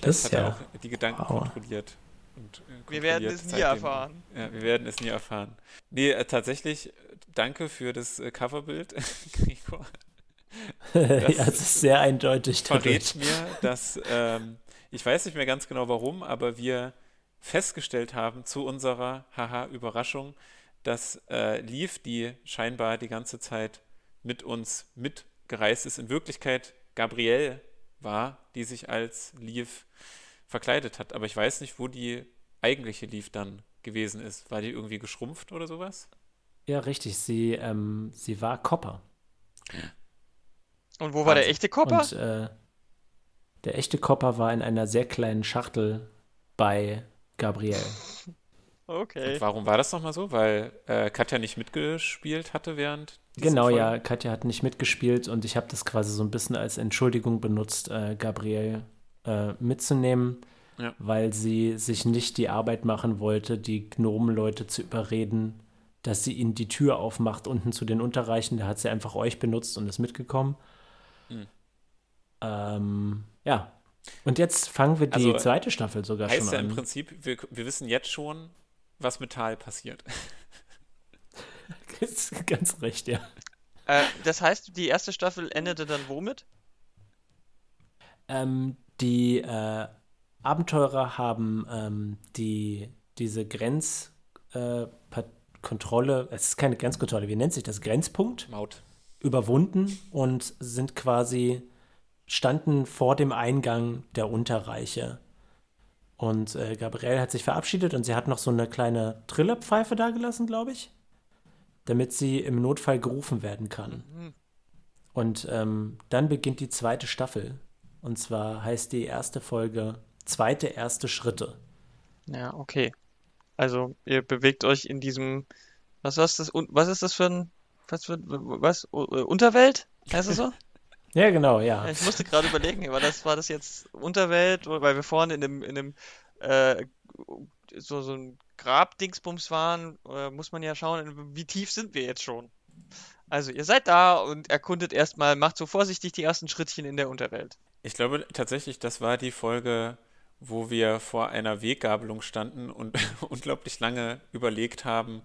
das Das ist hat er ja. auch die Gedanken Wow. kontrolliert. Und, äh, Wir werden es nie seitdem. erfahren. Ja, wir werden es nie erfahren. Nee, äh, tatsächlich, danke für das äh, Coverbild, Gregor. ja, es ist sehr eindeutig Verrät mir, dass, ähm, ich weiß nicht mehr ganz genau warum, aber wir festgestellt haben zu unserer Haha-Überraschung, dass äh, Leaf, die scheinbar die ganze Zeit mit uns mitgereist ist, in Wirklichkeit Gabrielle war, die sich als Leaf verkleidet hat. Aber ich weiß nicht, wo die eigentliche Leaf dann gewesen ist. War die irgendwie geschrumpft oder sowas? Ja, richtig. Sie, ähm, sie war Copper. Und wo war der Wahnsinn. echte Kopper? Und äh, der echte Copper war in einer sehr kleinen Schachtel bei Gabrielle. Okay. Und warum war das nochmal so? Weil äh, Katja nicht mitgespielt hatte während Genau, Folge? ja, Katja hat nicht mitgespielt und ich habe das quasi so ein bisschen als Entschuldigung benutzt, äh, Gabrielle äh, mitzunehmen, Ja. weil sie sich nicht die Arbeit machen wollte, die Gnomenleute zu überreden, dass sie ihnen die Tür aufmacht unten zu den Unterreichen. Da hat sie einfach euch benutzt und ist mitgekommen. Hm. Ähm, ja. Und jetzt fangen wir die Also, zweite Staffel sogar Heißt schon ja an. im Prinzip, wir, wir wissen jetzt schon, was mit Tal passiert. Ganz recht, ja. Äh, das heißt, die erste Staffel endete dann womit? Ähm, die äh, Abenteurer haben ähm, die, diese Grenzkontrolle, äh, es ist keine Grenzkontrolle, wie nennt sich das? Grenzpunkt Maut. überwunden und sind quasi, standen vor dem Eingang der Unterreiche. Und äh, Gabrielle hat sich verabschiedet und sie hat noch so eine kleine Trillerpfeife dagelassen, glaube ich, damit sie im Notfall gerufen werden kann. Mhm. Und ähm, dann beginnt die zweite Staffel. Und zwar heißt die erste Folge Zweite erste Schritte. Ja, okay. Also ihr bewegt euch in diesem Was, was, das, was ist das für ein. Was, für, was? Unterwelt? Heißt das so? Ja, genau, ja. Ich musste gerade überlegen, war das, war das jetzt Unterwelt, weil wir vorhin in dem, in dem äh, so, so ein Grabdingsbums waren, äh, muss man ja schauen, wie tief sind wir jetzt schon. Also ihr seid da und erkundet erstmal, macht so vorsichtig die ersten Schrittchen in der Unterwelt. Ich glaube tatsächlich, das war die Folge, wo wir vor einer Weggabelung standen und unglaublich lange überlegt haben,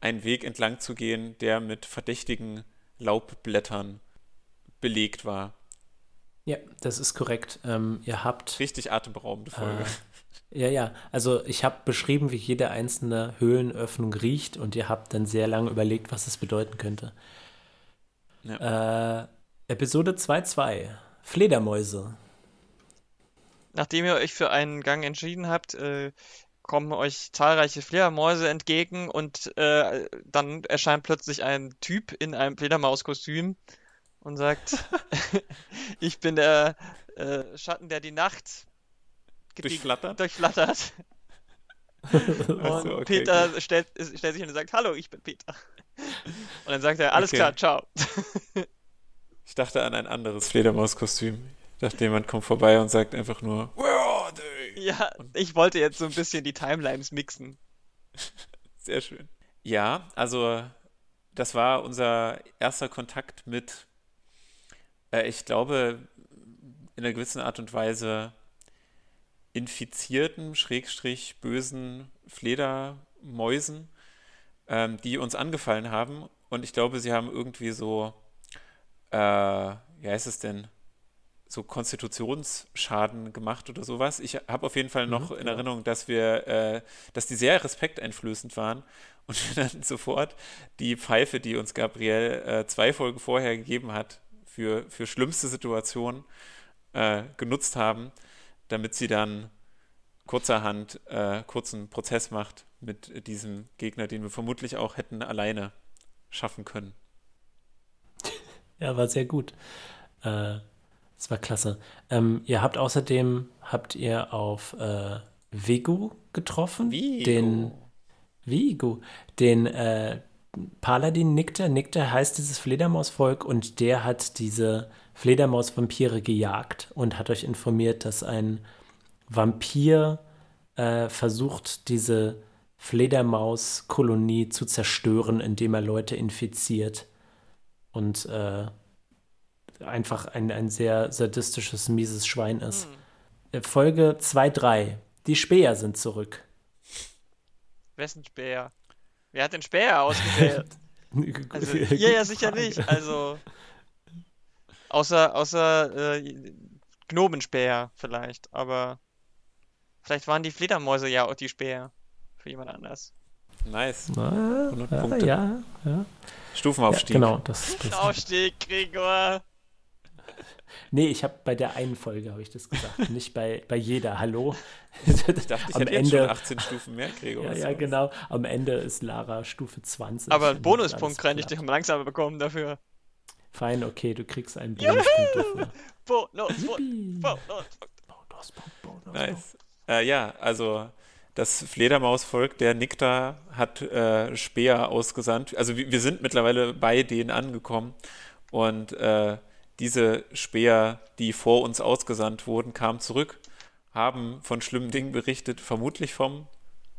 einen Weg entlang zu gehen, der mit verdächtigen Laubblättern belegt war. Ja, das ist korrekt. Ähm, ihr habt. Richtig atemberaubende Folge. Äh, ja, ja. Also ich habe beschrieben, wie jede einzelne Höhlenöffnung riecht und ihr habt dann sehr lange überlegt, was es bedeuten könnte. Ja. Äh, Episode 2.2. Fledermäuse. Nachdem ihr euch für einen Gang entschieden habt, äh, kommen euch zahlreiche Fledermäuse entgegen und äh, dann erscheint plötzlich ein Typ in einem Fledermauskostüm und sagt, ich bin der äh, Schatten, der die Nacht durchflattert. durchflattert. und so, okay, Peter okay. Stellt, stellt sich hin und sagt, hallo, ich bin Peter. Und dann sagt er, alles okay. klar, ciao. ich dachte an ein anderes Fledermauskostüm. Ich dachte, jemand kommt vorbei und sagt einfach nur, Where are they? Ja, und ich wollte jetzt so ein bisschen die Timelines mixen. Sehr schön. Ja, also das war unser erster Kontakt mit äh, ich glaube, in einer gewissen Art und Weise infizierten, schrägstrich bösen Fledermäusen, ähm, die uns angefallen haben. Und ich glaube, sie haben irgendwie so, äh, wie heißt es denn, so Konstitutionsschaden gemacht oder sowas. Ich habe auf jeden Fall noch mhm, in ja. Erinnerung, dass wir, äh, dass die sehr respekteinflößend waren und wir dann sofort die Pfeife, die uns Gabriel äh, zwei Folgen vorher gegeben hat, für, für schlimmste Situationen äh, genutzt haben, damit sie dann kurzerhand äh, kurzen Prozess macht mit diesem Gegner, den wir vermutlich auch hätten alleine schaffen können. Ja, war sehr gut. Äh, das war klasse. Ähm, ihr habt außerdem, habt ihr auf äh, Vigu getroffen? Vigu. Den Vigu, den äh, Paladin Nicter. Nicter heißt dieses Fledermausvolk und der hat diese Fledermausvampire gejagt und hat euch informiert, dass ein Vampir äh, versucht, diese Fledermauskolonie zu zerstören, indem er Leute infiziert. Und äh, einfach ein, ein sehr sadistisches, mieses Schwein ist. Hm. Folge 2-3. Die Speer sind zurück. Wessen Speer? Wer hat den Speer ausgewählt? also ihr ja sicher nicht. Also außer außer äh, Gnomenspäher vielleicht, aber vielleicht waren die Fledermäuse ja auch die Speer für jemand anders. Nice. Na, 100 ja, Punkte. Ja, ja. Stufenaufstieg. Ja, genau, das, das Aufstieg, Gregor. Nee, ich habe bei der einen Folge habe ich das gesagt, nicht bei, bei jeder. Hallo. Ich dachte, ich Am hätte Ende, schon 18 Stufen mehr, Gregor. Ja, ja, genau. Am Ende ist Lara Stufe 20. Aber einen Bonuspunkt kann ich dich langsamer bekommen dafür. Fein, okay, du kriegst einen Bonuspunkt dafür. Bonuspunkt. Bonuspunkt. Nice. Äh, ja, also das Fledermausvolk, der Nikta, hat äh, Speer ausgesandt. Also wir, wir, sind mittlerweile bei denen angekommen und äh, diese Speer, die vor uns ausgesandt wurden, kamen zurück, haben von schlimmen Dingen berichtet, vermutlich vom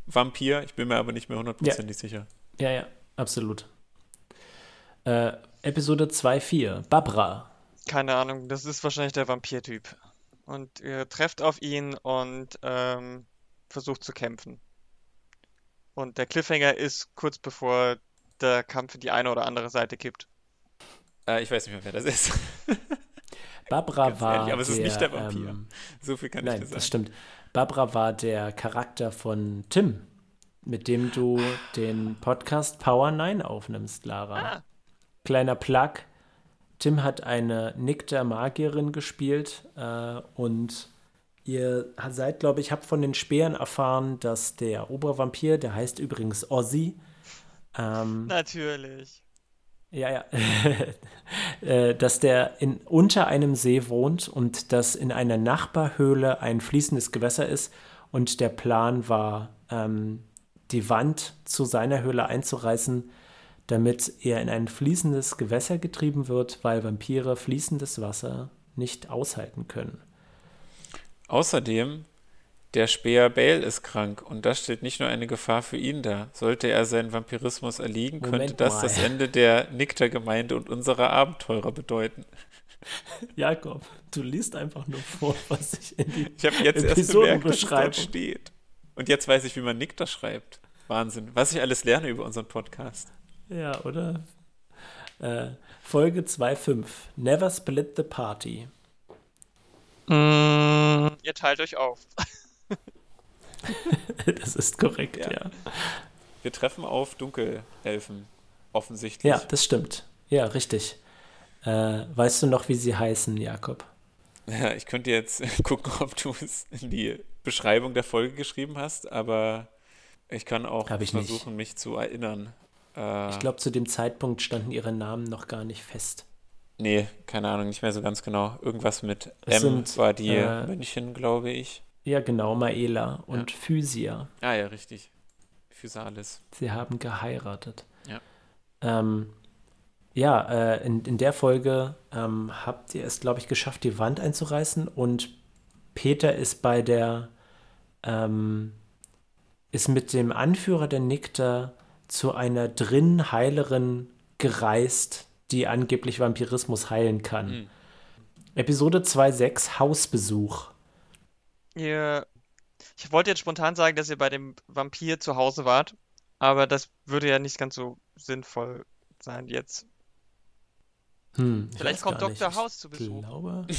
Vampir. Ich bin mir aber nicht mehr hundertprozentig ja. sicher. Ja, ja, absolut. Äh, Episode 2.4, Babra. Keine Ahnung, das ist wahrscheinlich der Vampir-Typ. Und ihr trefft auf ihn und ähm, versucht zu kämpfen. Und der Cliffhanger ist kurz bevor der Kampf in die eine oder andere Seite kippt. Äh, ich weiß nicht mehr, wer das ist. Barbara war. Ehrlich, aber es ist nicht der Vampir. Ähm, so viel kann nein, ich dir sagen. Das stimmt. Barbara war der Charakter von Tim, mit dem du den Podcast Power 9 aufnimmst, Lara. Ah. Kleiner Plug. Tim hat eine Nick der Magierin gespielt äh, und ihr seid, glaube ich, habt von den Speeren erfahren, dass der Obervampir, der heißt übrigens Ozzy. Ähm, Natürlich. Ja, ja. Äh, dass der in, unter einem See wohnt und dass in einer Nachbarhöhle ein fließendes Gewässer ist. Und der Plan war, ähm, die Wand zu seiner Höhle einzureißen, damit er in ein fließendes Gewässer getrieben wird, weil Vampire fließendes Wasser nicht aushalten können. Außerdem, der Speer Bale ist krank und das stellt nicht nur eine Gefahr für ihn dar. Sollte er seinen Vampirismus erliegen, Moment könnte das mal. das Ende der Nikter-Gemeinde und unserer Abenteurer bedeuten. Jakob, du liest einfach nur vor, was ich in die Ich habe jetzt erst bemerkt, es dort steht. Und jetzt weiß ich, wie man Nikter schreibt. Wahnsinn. Was ich alles lerne über unseren Podcast. Ja, oder? Äh, Folge 2.5. Never split the party. Mm, ihr teilt euch auf. das ist korrekt, Ja. ja. Wir treffen auf Dunkelelfen. Offensichtlich. Ja, das stimmt. Ja, richtig. Äh, weißt du noch, wie sie heißen, Jakob? Ja, ich könnte jetzt gucken, ob du es in die Beschreibung der Folge geschrieben hast, aber ich kann auch ich nicht. versuchen, mich zu erinnern. Äh, Ich glaube, zu dem Zeitpunkt standen ihre Namen noch gar nicht fest. Nee, keine Ahnung, nicht mehr so ganz genau. Irgendwas mit Es M sind, war die äh, München, glaube ich. Ja, genau, Maela und Physia. Ah ja, richtig. Physalis. Sie haben geheiratet. Ja. Ähm, ja, äh, in, in der Folge ähm, habt ihr es, glaube ich, geschafft, die Wand einzureißen und Peter ist bei der, ähm, ist mit dem Anführer der Nikter zu einer drinnen Heilerin gereist, die angeblich Vampirismus heilen kann. Hm. Episode 2.6 Hausbesuch. Ihr, ich wollte jetzt spontan sagen, dass ihr bei dem Vampir zu Hause wart, aber das würde ja nicht ganz so sinnvoll sein jetzt. Hm, ich Vielleicht kommt nicht. Dr. Ich House zu Besuch. glaube.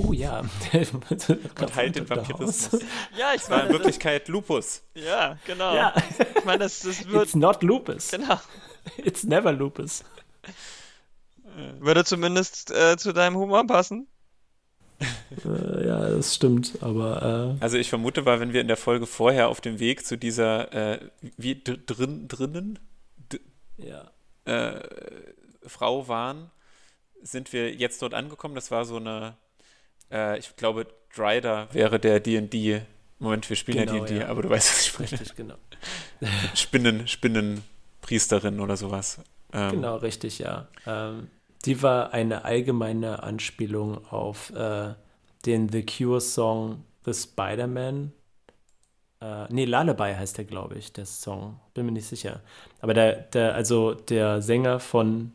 Oh ja. Und heilt den. Vampirismus. Ja, ich Das war in meine, das, Wirklichkeit Lupus. ja, genau. Ja, Ich meine, das, das wird, it's not lupus. genau, It's never lupus. würde zumindest äh, zu deinem Humor passen. Äh, ja, das stimmt, aber äh, Also ich vermute war, wenn wir in der Folge vorher auf dem Weg zu dieser äh, wie dr- drin drinnen ja. äh, Frau waren, sind wir jetzt dort angekommen. Das war so eine, äh, ich glaube, Dryder wäre der D&D. Moment, wir spielen Genau, ja D&D, ja. aber du weißt, was ich meine. Richtig, genau. Spinnen, Spinnenpriesterin oder sowas. Ähm, Genau, richtig, ja. Ähm, die war eine allgemeine Anspielung auf äh, den The Cure-Song The Spider-Man. Äh, nee, Lullaby heißt der, glaube ich, der Song. Bin mir nicht sicher. Aber der, der, also der Sänger von,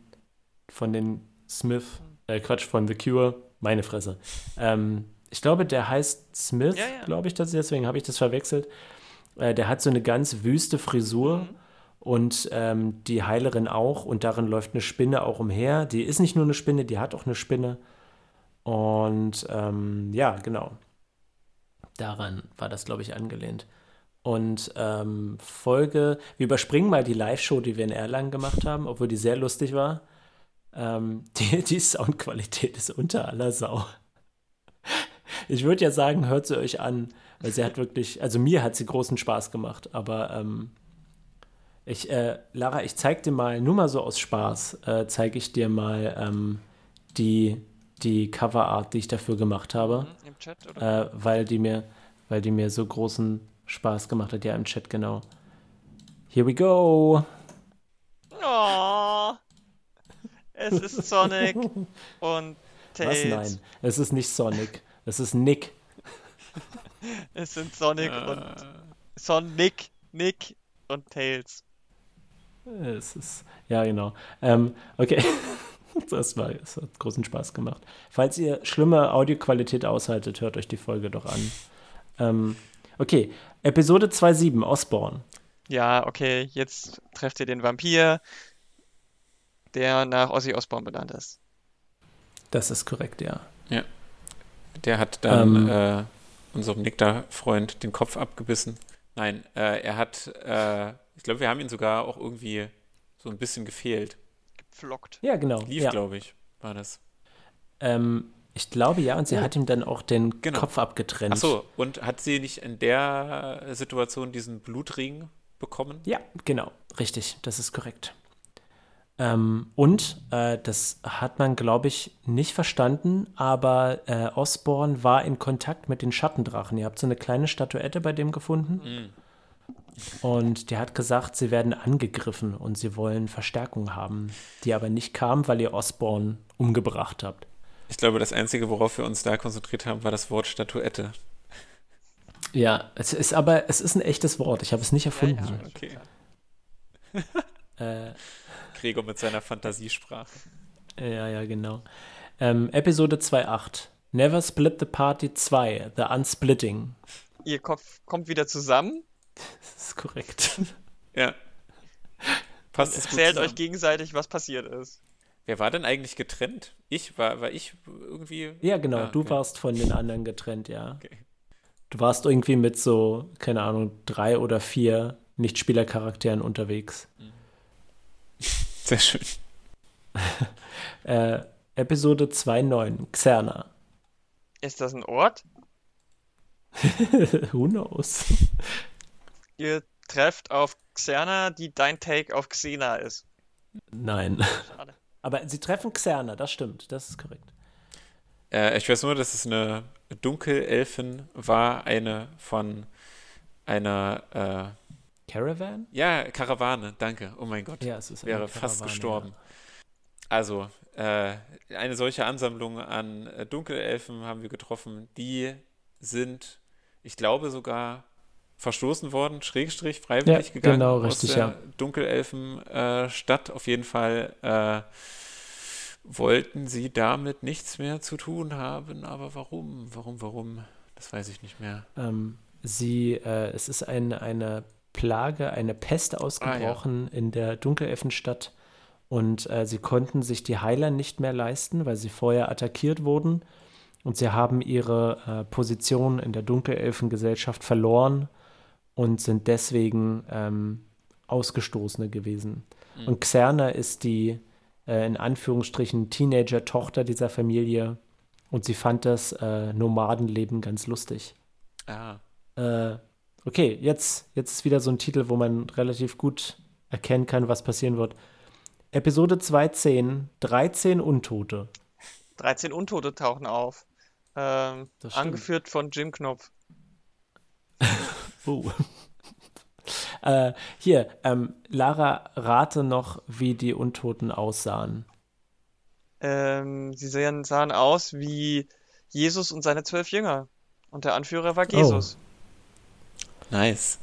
von den Smith, äh, Quatsch, von The Cure, meine Fresse. Ähm, ich glaube, der heißt Smith, Ja, ja. glaube ich, das, deswegen habe ich das verwechselt. Äh, der hat so eine ganz wüste Frisur Mhm. Und ähm, die Heilerin auch und darin läuft eine Spinne auch umher. Die ist nicht nur eine Spinne, die hat auch eine Spinne. Und ähm, ja, genau. Daran war das, glaube ich, angelehnt. Und ähm, Folge, wir überspringen mal die Live-Show, die wir in Erlangen gemacht haben, obwohl die sehr lustig war. Ähm, die, die Soundqualität ist unter aller Sau. Ich würde ja sagen, hört sie euch an, weil sie hat wirklich, also mir hat sie großen Spaß gemacht, aber ähm, ich, äh, Lara, ich zeig dir mal, nur mal so aus Spaß, äh, zeige ich dir mal ähm, die, die Coverart, die ich dafür gemacht habe, Mhm, Im Chat, oder? äh, weil, die mir, weil die mir so großen Spaß gemacht hat. Ja, im Chat, genau. Here we go. Oh, es ist Sonic und Was? Tails. Nein, es ist nicht Sonic. Es ist Nick. Es sind Sonic Äh, und Sonic, Nick und Tails. Es ist, ja, genau. Ähm, okay. Das war, es hat großen Spaß gemacht. Falls ihr schlimme Audioqualität aushaltet, hört euch die Folge doch an. Ähm, okay, Episode 2.7, Osborne. Ja, okay, jetzt trefft ihr den Vampir, der nach Ozzy Osbourne benannt ist. Das ist korrekt, ja. Der hat dann Ähm. äh, unserem Nikta-Freund den Kopf abgebissen. Nein, äh, er hat, äh, ich glaube, wir haben ihn sogar auch irgendwie so ein bisschen gefehlt. Gepflockt. Ja, genau. Lief, ja. glaube ich, war das. Ähm, ich glaube ja, und sie Oh. hat ihm dann auch den Genau. Kopf abgetrennt. Ach so, und hat sie nicht in der Situation diesen Blutring bekommen? Ja, genau, richtig, das ist korrekt. Ähm, und äh, das hat man, glaube ich, nicht verstanden, aber äh, Osborne war in Kontakt mit den Schattendrachen. Ihr habt so eine kleine Statuette bei dem gefunden. Mhm. Und der hat gesagt, sie werden angegriffen und sie wollen Verstärkung haben, die aber nicht kam, weil ihr Osborne umgebracht habt. Ich glaube, das Einzige, worauf wir uns da konzentriert haben, war das Wort Statuette. Ja, es ist aber, es ist ein echtes Wort. Ich habe es nicht erfunden. Ja, ja. Okay. Äh, Gregor mit seiner Fantasiesprache. ja, ja, genau. Ähm, Episode 2.8. Never Split the Party 2, The Unsplitting. Ihr Kopf kommt wieder zusammen, Das ist korrekt. Ja. Passt es erzählt zusammen. euch gegenseitig, was passiert ist. Wer war denn eigentlich getrennt? Ich? War, war ich irgendwie? Ja, genau. Ah, Du okay. warst von den anderen getrennt, ja. Okay. Du warst irgendwie mit so, keine Ahnung, drei oder vier Nichtspielercharakteren unterwegs. Sehr schön. Äh, Episode 2.9, Xerna. Ist das ein Ort? Who knows? Ihr trefft auf Xerna, die dein Take auf Xena ist. Nein. Schade. Aber sie treffen Xerna, das stimmt, das ist korrekt. Äh, ich weiß nur, dass es eine Dunkelelfin war, eine von einer, Caravan? äh, ja, Karawane, danke. Oh mein Gott. Ja, es ist wäre fast Karawane, gestorben. Also, äh, eine solche Ansammlung an äh, Dunkelelfen haben wir getroffen. Die sind, ich glaube, sogar verstoßen worden, Schrägstrich, freiwillig Ja, gegangen genau, aus richtig, der ja. Dunkelelfenstadt. Auf jeden Fall äh, wollten sie damit nichts mehr zu tun haben. Aber warum? Warum, warum? Das weiß ich nicht mehr. Ja. Ähm, sie, äh, es ist ein, eine Plage, eine Pest ausgebrochen in der Dunkelelfenstadt und äh, sie konnten sich die Heiler nicht mehr leisten, weil sie vorher attackiert wurden und sie haben ihre äh, Position in der Dunkelelfengesellschaft verloren und sind deswegen ähm, Ausgestoßene gewesen. Mhm. Und Xerna ist die äh, in Anführungsstrichen Teenager-Tochter dieser Familie und sie fand das äh, Nomadenleben ganz lustig. Ah, Äh, okay, jetzt, jetzt ist wieder so ein Titel, wo man relativ gut erkennen kann, was passieren wird. Episode 2.10, 13 Untote. 13 Untote tauchen auf. Ähm, angeführt von Jim Knopf. Oh. äh, hier, ähm, Lara, rate noch, wie die Untoten aussahen. Ähm, sie sahen, sahen aus wie Jesus und seine zwölf Jünger. Und der Anführer Oh. war Jesus. Nice.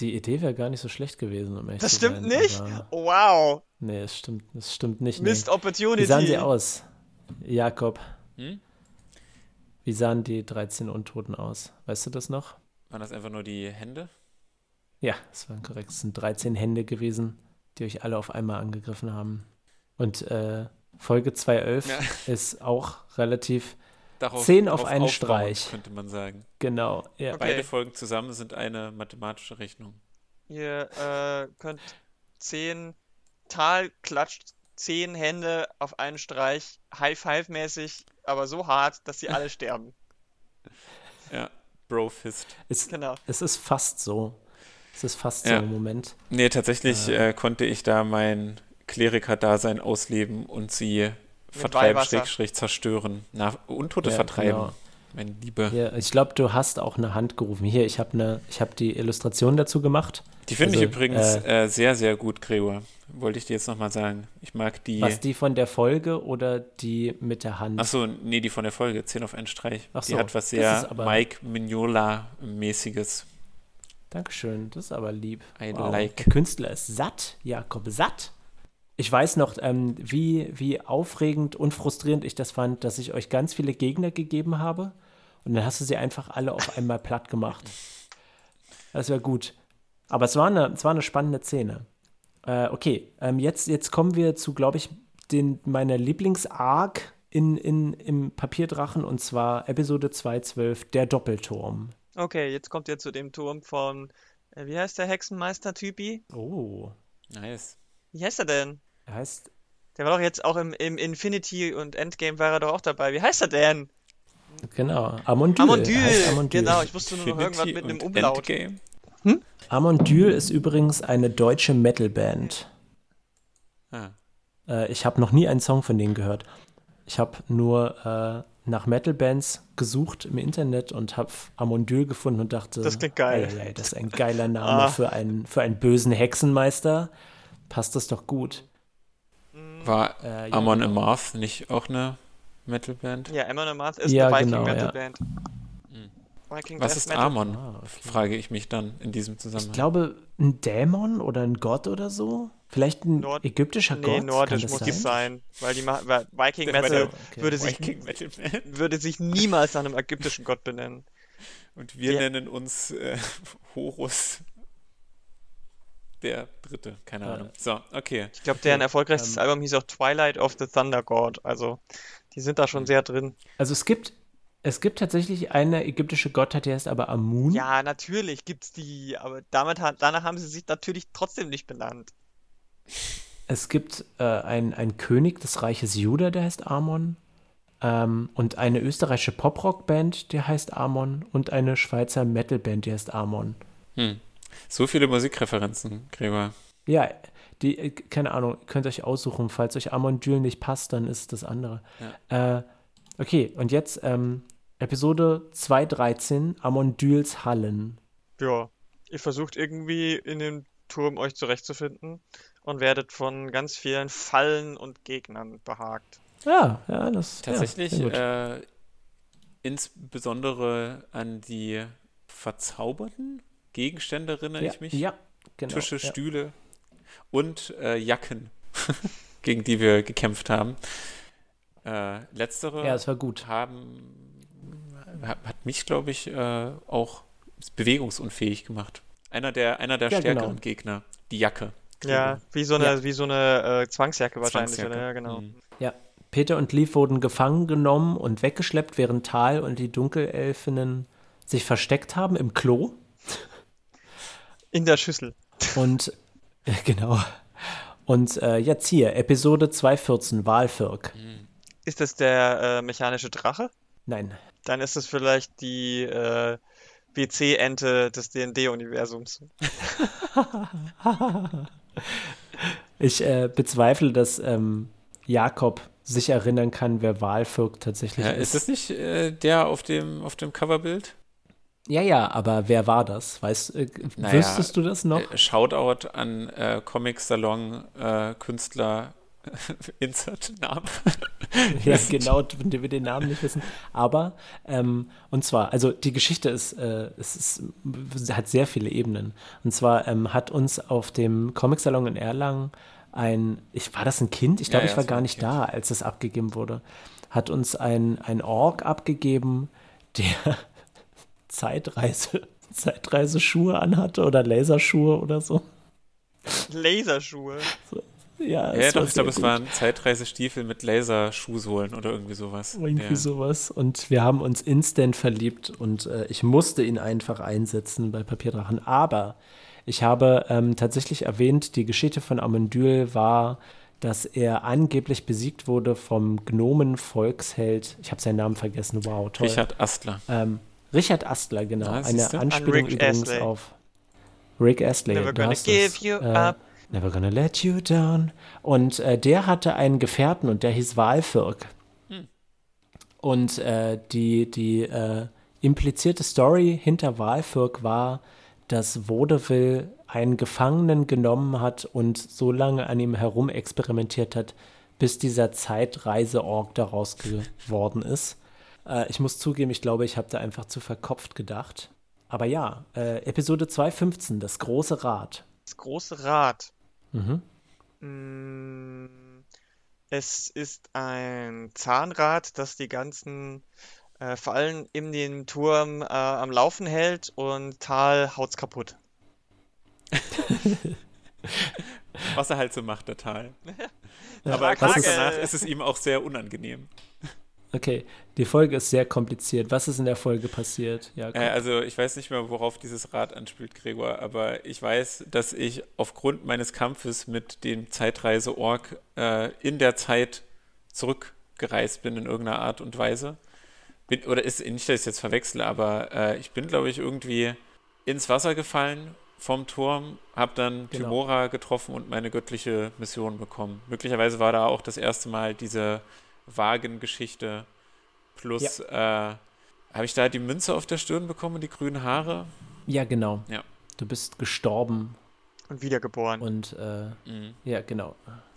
Die Idee wäre gar nicht so schlecht gewesen, um ehrlich Das zu stimmt sein, nicht? Wow. Nee, es stimmt, es stimmt nicht. Nee. Missed Opportunity. Wie sahen sie aus? Jakob, Hm? wie sahen die 13 Untoten aus? Weißt du das noch? Waren das einfach nur die Hände? Ja, das war korrekt. Es sind 13 Hände gewesen, die euch alle auf einmal angegriffen haben. Und äh, Folge 211 Ja. ist auch relativ Darauf, Zehn auf darauf einen Streich. Könnte man sagen. genau. Ja. Okay. Beide Folgen zusammen sind eine mathematische Rechnung. Ihr äh, könnt zehn Tal klatscht zehn Hände auf einen Streich, High-Five-mäßig, aber so hart, dass sie alle sterben. Ja, Bro-Fist. Es, Genau. es ist fast so. Es ist fast Ja. so im Moment. Nee, tatsächlich Äh. äh, konnte ich da mein Kleriker-Dasein ausleben und sie vertreiben. Schrägstrich zerstören. Na, Untote Ja, vertreiben, genau. meine Liebe. Hier, ich glaube, du hast auch eine Hand gerufen. Hier, ich habe eine, ich habe die Illustration dazu gemacht. Die finde Also, ich übrigens äh, sehr, sehr gut, Gregor. Wollte ich dir jetzt nochmal sagen. Ich mag die. Was die von der Folge oder die mit der Hand? Achso, nee, die von der Folge. 10 auf einen Streich. Ach die so, hat was sehr Mike Mignola-mäßiges. Dankeschön, das ist aber lieb. Wow. like. Der Künstler ist satt, Jakob, satt. Ich weiß noch, ähm, wie, wie aufregend und frustrierend ich das fand, dass ich euch ganz viele Gegner gegeben habe und dann hast du sie einfach alle auf einmal platt gemacht. Das wäre gut. Aber es war eine, es war eine spannende Szene. Äh, okay, ähm, jetzt, jetzt kommen wir zu, glaube ich, den, meiner Lieblings-Arc in, in, im Papierdrachen und zwar Episode 212, der Doppelturm. Okay, jetzt kommt ihr zu dem Turm von, äh, wie heißt der Hexenmeister-Typi? Oh, Nice. Wie heißt er denn? Er heißt Der war doch jetzt auch im, im Infinity und Endgame war er doch auch dabei. Wie heißt er denn? Genau, Amondyl. Amondyl. Amondyl. Genau, ich wusste nur noch irgendwas mit einem Umlaut. Endgame. Amondyl ist übrigens eine deutsche Metalband. Ah. Äh, ich habe noch nie einen Song von denen gehört. Ich habe nur äh, nach Metal-Bands gesucht im Internet und habe Amondyl gefunden und dachte, Das klingt geil. Ei, ei, ei, das ist ein geiler Name Ah. für, einen, für einen bösen Hexenmeister. Passt das doch gut. War Äh, ja, Amon genau. Amarth nicht auch eine Metalband? Ja, Amon Amarth ist Ja, eine Viking genau, Metal ja. Band. Viking Was Death ist Metal. Amon? Ah, okay. Frage ich mich dann in diesem Ich Zusammenhang. glaube, ein Dämon oder ein Gott oder so? Vielleicht ein Nord- ägyptischer Nee, Gott? nordisch Kann muss das es sein, weil die weil Viking Der- Metal Okay. würde, sich, Viking Metal würde sich niemals nach einem ägyptischen Gott benennen. Und wir Ja. nennen uns äh, Horus der Dritte. Keine Ja. Ahnung. So, okay. Ich glaube, deren erfolgreichstes Ähm. Album hieß auch Twilight of the Thunder God. Also, die sind da schon sehr drin. Also es gibt, es gibt tatsächlich eine ägyptische Gottheit, die heißt aber Amun. Ja, natürlich gibt's die, aber damit hat, danach haben sie sich natürlich trotzdem nicht benannt. Es gibt äh, ein, ein König des Reiches Juda, der heißt Amon. Ähm, und eine österreichische Poprock-Band, die heißt Amon. Und eine Schweizer Metal-Band, die heißt Amon. Hm. So viele Musikreferenzen, Gregor. Ja, die, äh, keine Ahnung, könnt ihr euch aussuchen. Falls euch Amondyl nicht passt, dann ist das andere. Äh, okay, und jetzt ähm, Episode 213, Amondyls Hallen. Ja, ihr versucht irgendwie in dem Turm euch zurechtzufinden und werdet von ganz vielen Fallen und Gegnern behagt. Ja, ja, das Tatsächlich ja, äh, insbesondere an die verzauberten Gegenstände erinnere ja, ich mich. Ja, genau. Tische, ja. Stühle und äh, Jacken, gegen die wir gekämpft haben. Äh, letztere Ja, es war gut. haben, hat, mich, glaube ich, äh, auch bewegungsunfähig gemacht. Einer der, einer der Ja, genau. stärkeren Gegner, die Jacke. Ja, wie so eine, Ja. wie so eine äh, Zwangsjacke wahrscheinlich, Zwangsjacke. oder? Ja, genau. Mhm. Peter und Leaf wurden gefangen genommen und weggeschleppt, während Tal und die Dunkelelfinnen sich versteckt haben im Klo. In der Schüssel. Und äh, genau. Und äh, jetzt hier, Episode 214, Walfirk. Ist das der äh, mechanische Drache? Nein. Dann ist es vielleicht die äh, WC-Ente des D&D-Universums. Ich äh, bezweifle, dass ähm, Jakob sich erinnern kann, wer Walfirk tatsächlich Ja, ist. ist das nicht äh, der auf dem, auf dem Coverbild? Ja, ja, aber wer war das? Weißt, äh, Naja, wüsstest du das noch? Äh, Shoutout an äh, Comic-Salon, äh, Künstler, Insert Namen. Ja, genau, dem wir den Namen nicht wissen. Aber, ähm, und zwar, also die Geschichte ist, äh, es ist, hat sehr viele Ebenen. Und zwar ähm, hat uns auf dem Comic-Salon in Erlangen ein, ich, war das ein Kind? Ich Ja, glaube, ja, ich war gar nicht Kind. da, als es abgegeben wurde. Hat uns ein, ein Ork abgegeben, der Zeitreise, Zeitreiseschuhe anhatte oder Laserschuhe oder so. Laserschuhe. Ja, Ja, es doch, ich glaube, es waren Zeitreisestiefel mit Laserschuhsohlen oder irgendwie sowas. Irgendwie Ja. sowas. Und wir haben uns instant verliebt und äh, ich musste ihn einfach einsetzen bei Papierdrachen. Aber ich habe ähm, tatsächlich erwähnt, die Geschichte von Amondyl war, dass er angeblich besiegt wurde vom Gnomen-Volksheld. Ich habe seinen Namen vergessen. Wow, toll. Richard Astler. Ähm, Richard Astler, genau. Ah, Eine? An Anspielung Rick übrigens Astley. auf Rick Astley. Never gonna give you Äh, up. Never gonna let you down. Und äh, der hatte einen Gefährten und der hieß Walfirk. Hm. Und äh, die, die äh, implizierte Story hinter Walfirk war, dass Vaudeville einen Gefangenen genommen hat und so lange an ihm herum experimentiert hat, bis dieser Zeitreise-Org daraus geworden ist. Äh, ich muss zugeben, ich glaube, ich habe da einfach zu verkopft gedacht. Aber ja, äh, Episode 215, das große Rad. Das große Rad. Mhm. Mm, Es ist ein Zahnrad, das die ganzen äh, Fallen in dem Turm äh, am Laufen hält und Tal haut's kaputt. Was er halt so macht, der Tal. Aber kurz danach ist es ihm auch sehr unangenehm. Okay, die Folge ist sehr kompliziert. Was ist in der Folge passiert? Ja, Äh, also ich weiß nicht mehr, worauf dieses Rad anspielt, Gregor, aber ich weiß, dass ich aufgrund meines Kampfes mit dem Zeitreise-Org äh, in der Zeit zurückgereist bin in irgendeiner Art und Weise. Bin, oder ist nicht, dass ich es jetzt verwechsle, aber äh, ich bin, glaube ich, irgendwie ins Wasser gefallen vom Turm, habe dann Genau. Timora getroffen und meine göttliche Mission bekommen. Möglicherweise war da auch das erste Mal diese Wagengeschichte Plus, äh, habe ich da die Münze auf der Stirn bekommen die grünen Haare? Ja, genau. Ja. Du bist gestorben Und wiedergeboren. und äh, Mhm. ja, genau.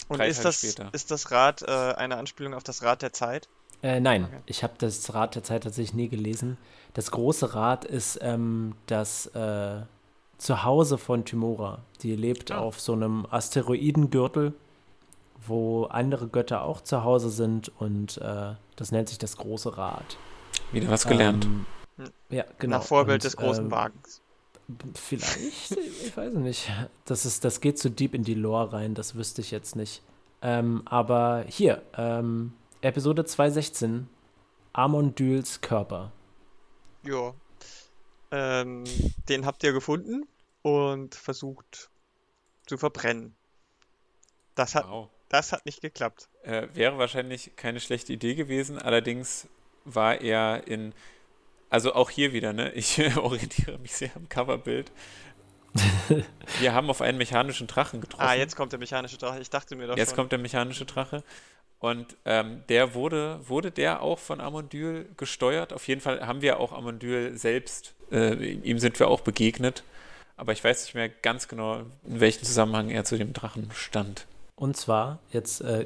Und drei ist Tage das, später. ist das Rad äh, eine Anspielung auf das Rad der Zeit? Äh, nein, Okay. ich habe das Rad der Zeit tatsächlich nie gelesen. Das große Rad ist ähm, das äh, Zuhause von Tymora. Die lebt Ah. auf so einem Asteroidengürtel, wo andere Götter auch zu Hause sind und äh, das nennt sich das große Rad. Wieder was gelernt. Ähm, Hm. ja, genau. Nach Vorbild Und, des großen ähm, Wagens. Vielleicht, ich weiß es nicht. Das, ist, das geht zu deep in die Lore rein, das wüsste ich jetzt nicht. Ähm, aber hier, ähm, Episode 216, Amondyls Körper. Ja. Ähm, den habt ihr gefunden und versucht zu verbrennen. Das hat, Wow. Das hat nicht geklappt. Äh, wäre wahrscheinlich keine schlechte Idee gewesen, allerdings war er in, also auch hier wieder, ne? Ich orientiere mich sehr am Coverbild. Wir haben auf einen mechanischen Drachen getroffen. Ah, jetzt kommt der mechanische Drache. Ich dachte mir doch Jetzt schon. kommt der mechanische Drache. Und ähm, der wurde, wurde der auch von Amondyl gesteuert? Auf jeden Fall haben wir auch Amondyl selbst, äh, ihm sind wir auch begegnet. Aber ich weiß nicht mehr ganz genau, in welchem Zusammenhang er zu dem Drachen stand. Und zwar, jetzt äh, äh,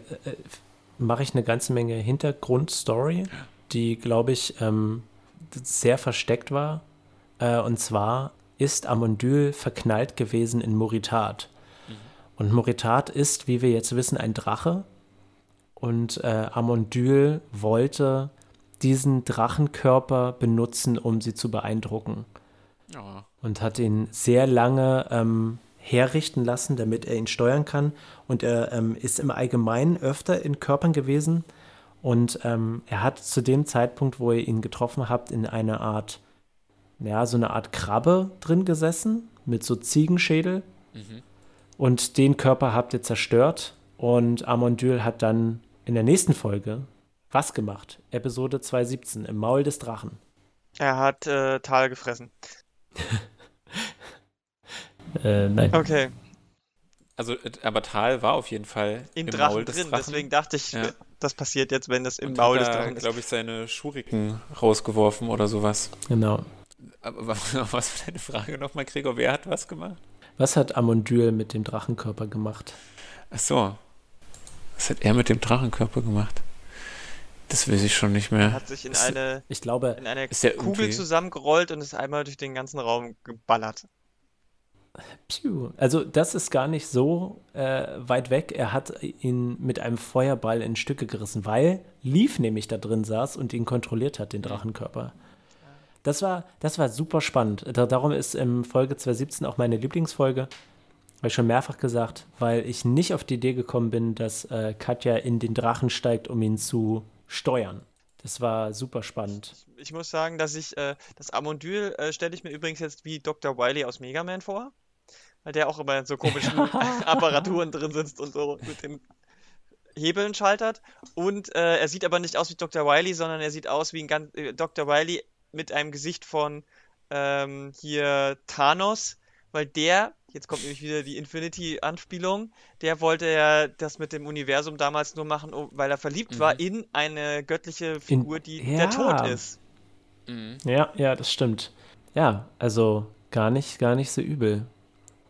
mache ich eine ganze Menge Hintergrundstory, die, glaube ich, ähm, sehr versteckt war. Äh, und zwar ist Amondyl verknallt gewesen in Moritat. Und Moritat ist, wie wir jetzt wissen, ein Drache. Und äh, Amondyl wollte diesen Drachenkörper benutzen, um sie zu beeindrucken Ja. und hat ihn sehr lange ähm, herrichten lassen, damit er ihn steuern kann. Und er ähm, ist im Allgemeinen öfter in Körpern gewesen. Und ähm, er hat zu dem Zeitpunkt, wo ihr ihn getroffen habt, in einer Art, ja, so eine Art Krabbe drin gesessen, mit so Ziegenschädel. Mhm. Und den Körper habt ihr zerstört. Und Amondyl hat dann in der nächsten Folge was gemacht? Episode 217, im Maul des Drachen. Er hat äh, Tal gefressen. Äh, nein. Okay, Also, äh, aber Tal war auf jeden Fall im, im Drachen Maul des drin. Drachen. Deswegen dachte ich, Ja. das passiert jetzt, wenn das im und Maul hat des Drachen ist. glaube ich, seine Schuriken rausgeworfen oder sowas. Genau. Aber wa- was war deine Frage nochmal, Gregor? Wer hat was gemacht? Was hat Amondyl mit dem Drachenkörper gemacht? Ach so. Was hat er mit dem Drachenkörper gemacht? Das weiß ich schon nicht Er mehr. hat sich in Ist- eine, Ich glaube, in eine Kugel irgendwie- zusammengerollt und ist einmal durch den ganzen Raum geballert. Also das ist gar nicht so äh, weit weg. Er hat ihn mit einem Feuerball in Stücke gerissen, weil Leaf nämlich da drin saß und ihn kontrolliert hat, den Drachenkörper. Das war, das war super spannend. Da, darum ist in Folge 217 auch meine Lieblingsfolge. Habe ich schon mehrfach gesagt, weil ich nicht auf die Idee gekommen bin, dass äh, Katja in den Drachen steigt, um ihn zu steuern. Das war super spannend. Ich muss sagen, dass ich äh, das Amondyl äh, stelle ich mir übrigens jetzt wie Dr. Wily aus Mega Man vor, weil der auch immer in so komischen Apparaturen drin sitzt und so mit den Hebeln schaltert. Und äh, er sieht aber nicht aus wie Dr. Wily, sondern er sieht aus wie ein ganz, äh, Dr. Wily mit einem Gesicht von ähm, hier Thanos, weil der, jetzt kommt nämlich wieder die Infinity-Anspielung, der wollte ja das mit dem Universum damals nur machen, weil er verliebt war in eine göttliche Figur, die ja. der tot ist. Mhm. Ja, ja, das stimmt. Ja, also gar nicht, gar nicht so übel,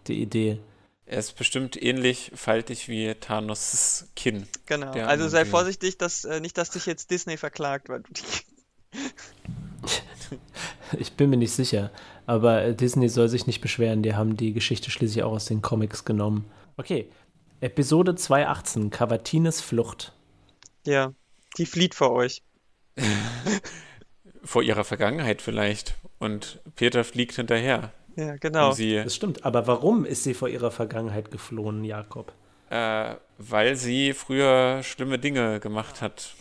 die Idee. Er ist bestimmt ähnlich faltig wie Thanos' Kinn. Genau. Der also sei vorsichtig, dass äh, nicht, dass dich jetzt Disney verklagt, weil du die Ich bin mir nicht sicher, aber äh, Disney soll sich nicht beschweren, die haben die Geschichte schließlich auch aus den Comics genommen. Okay, Episode 218, Cavatines Flucht. Ja, die flieht vor euch. Vor ihrer Vergangenheit vielleicht. Und Peter fliegt hinterher. Ja, genau. Sie, Das stimmt, aber warum ist sie vor ihrer Vergangenheit geflohen, Jakob? äh, weil sie früher schlimme Dinge gemacht hat.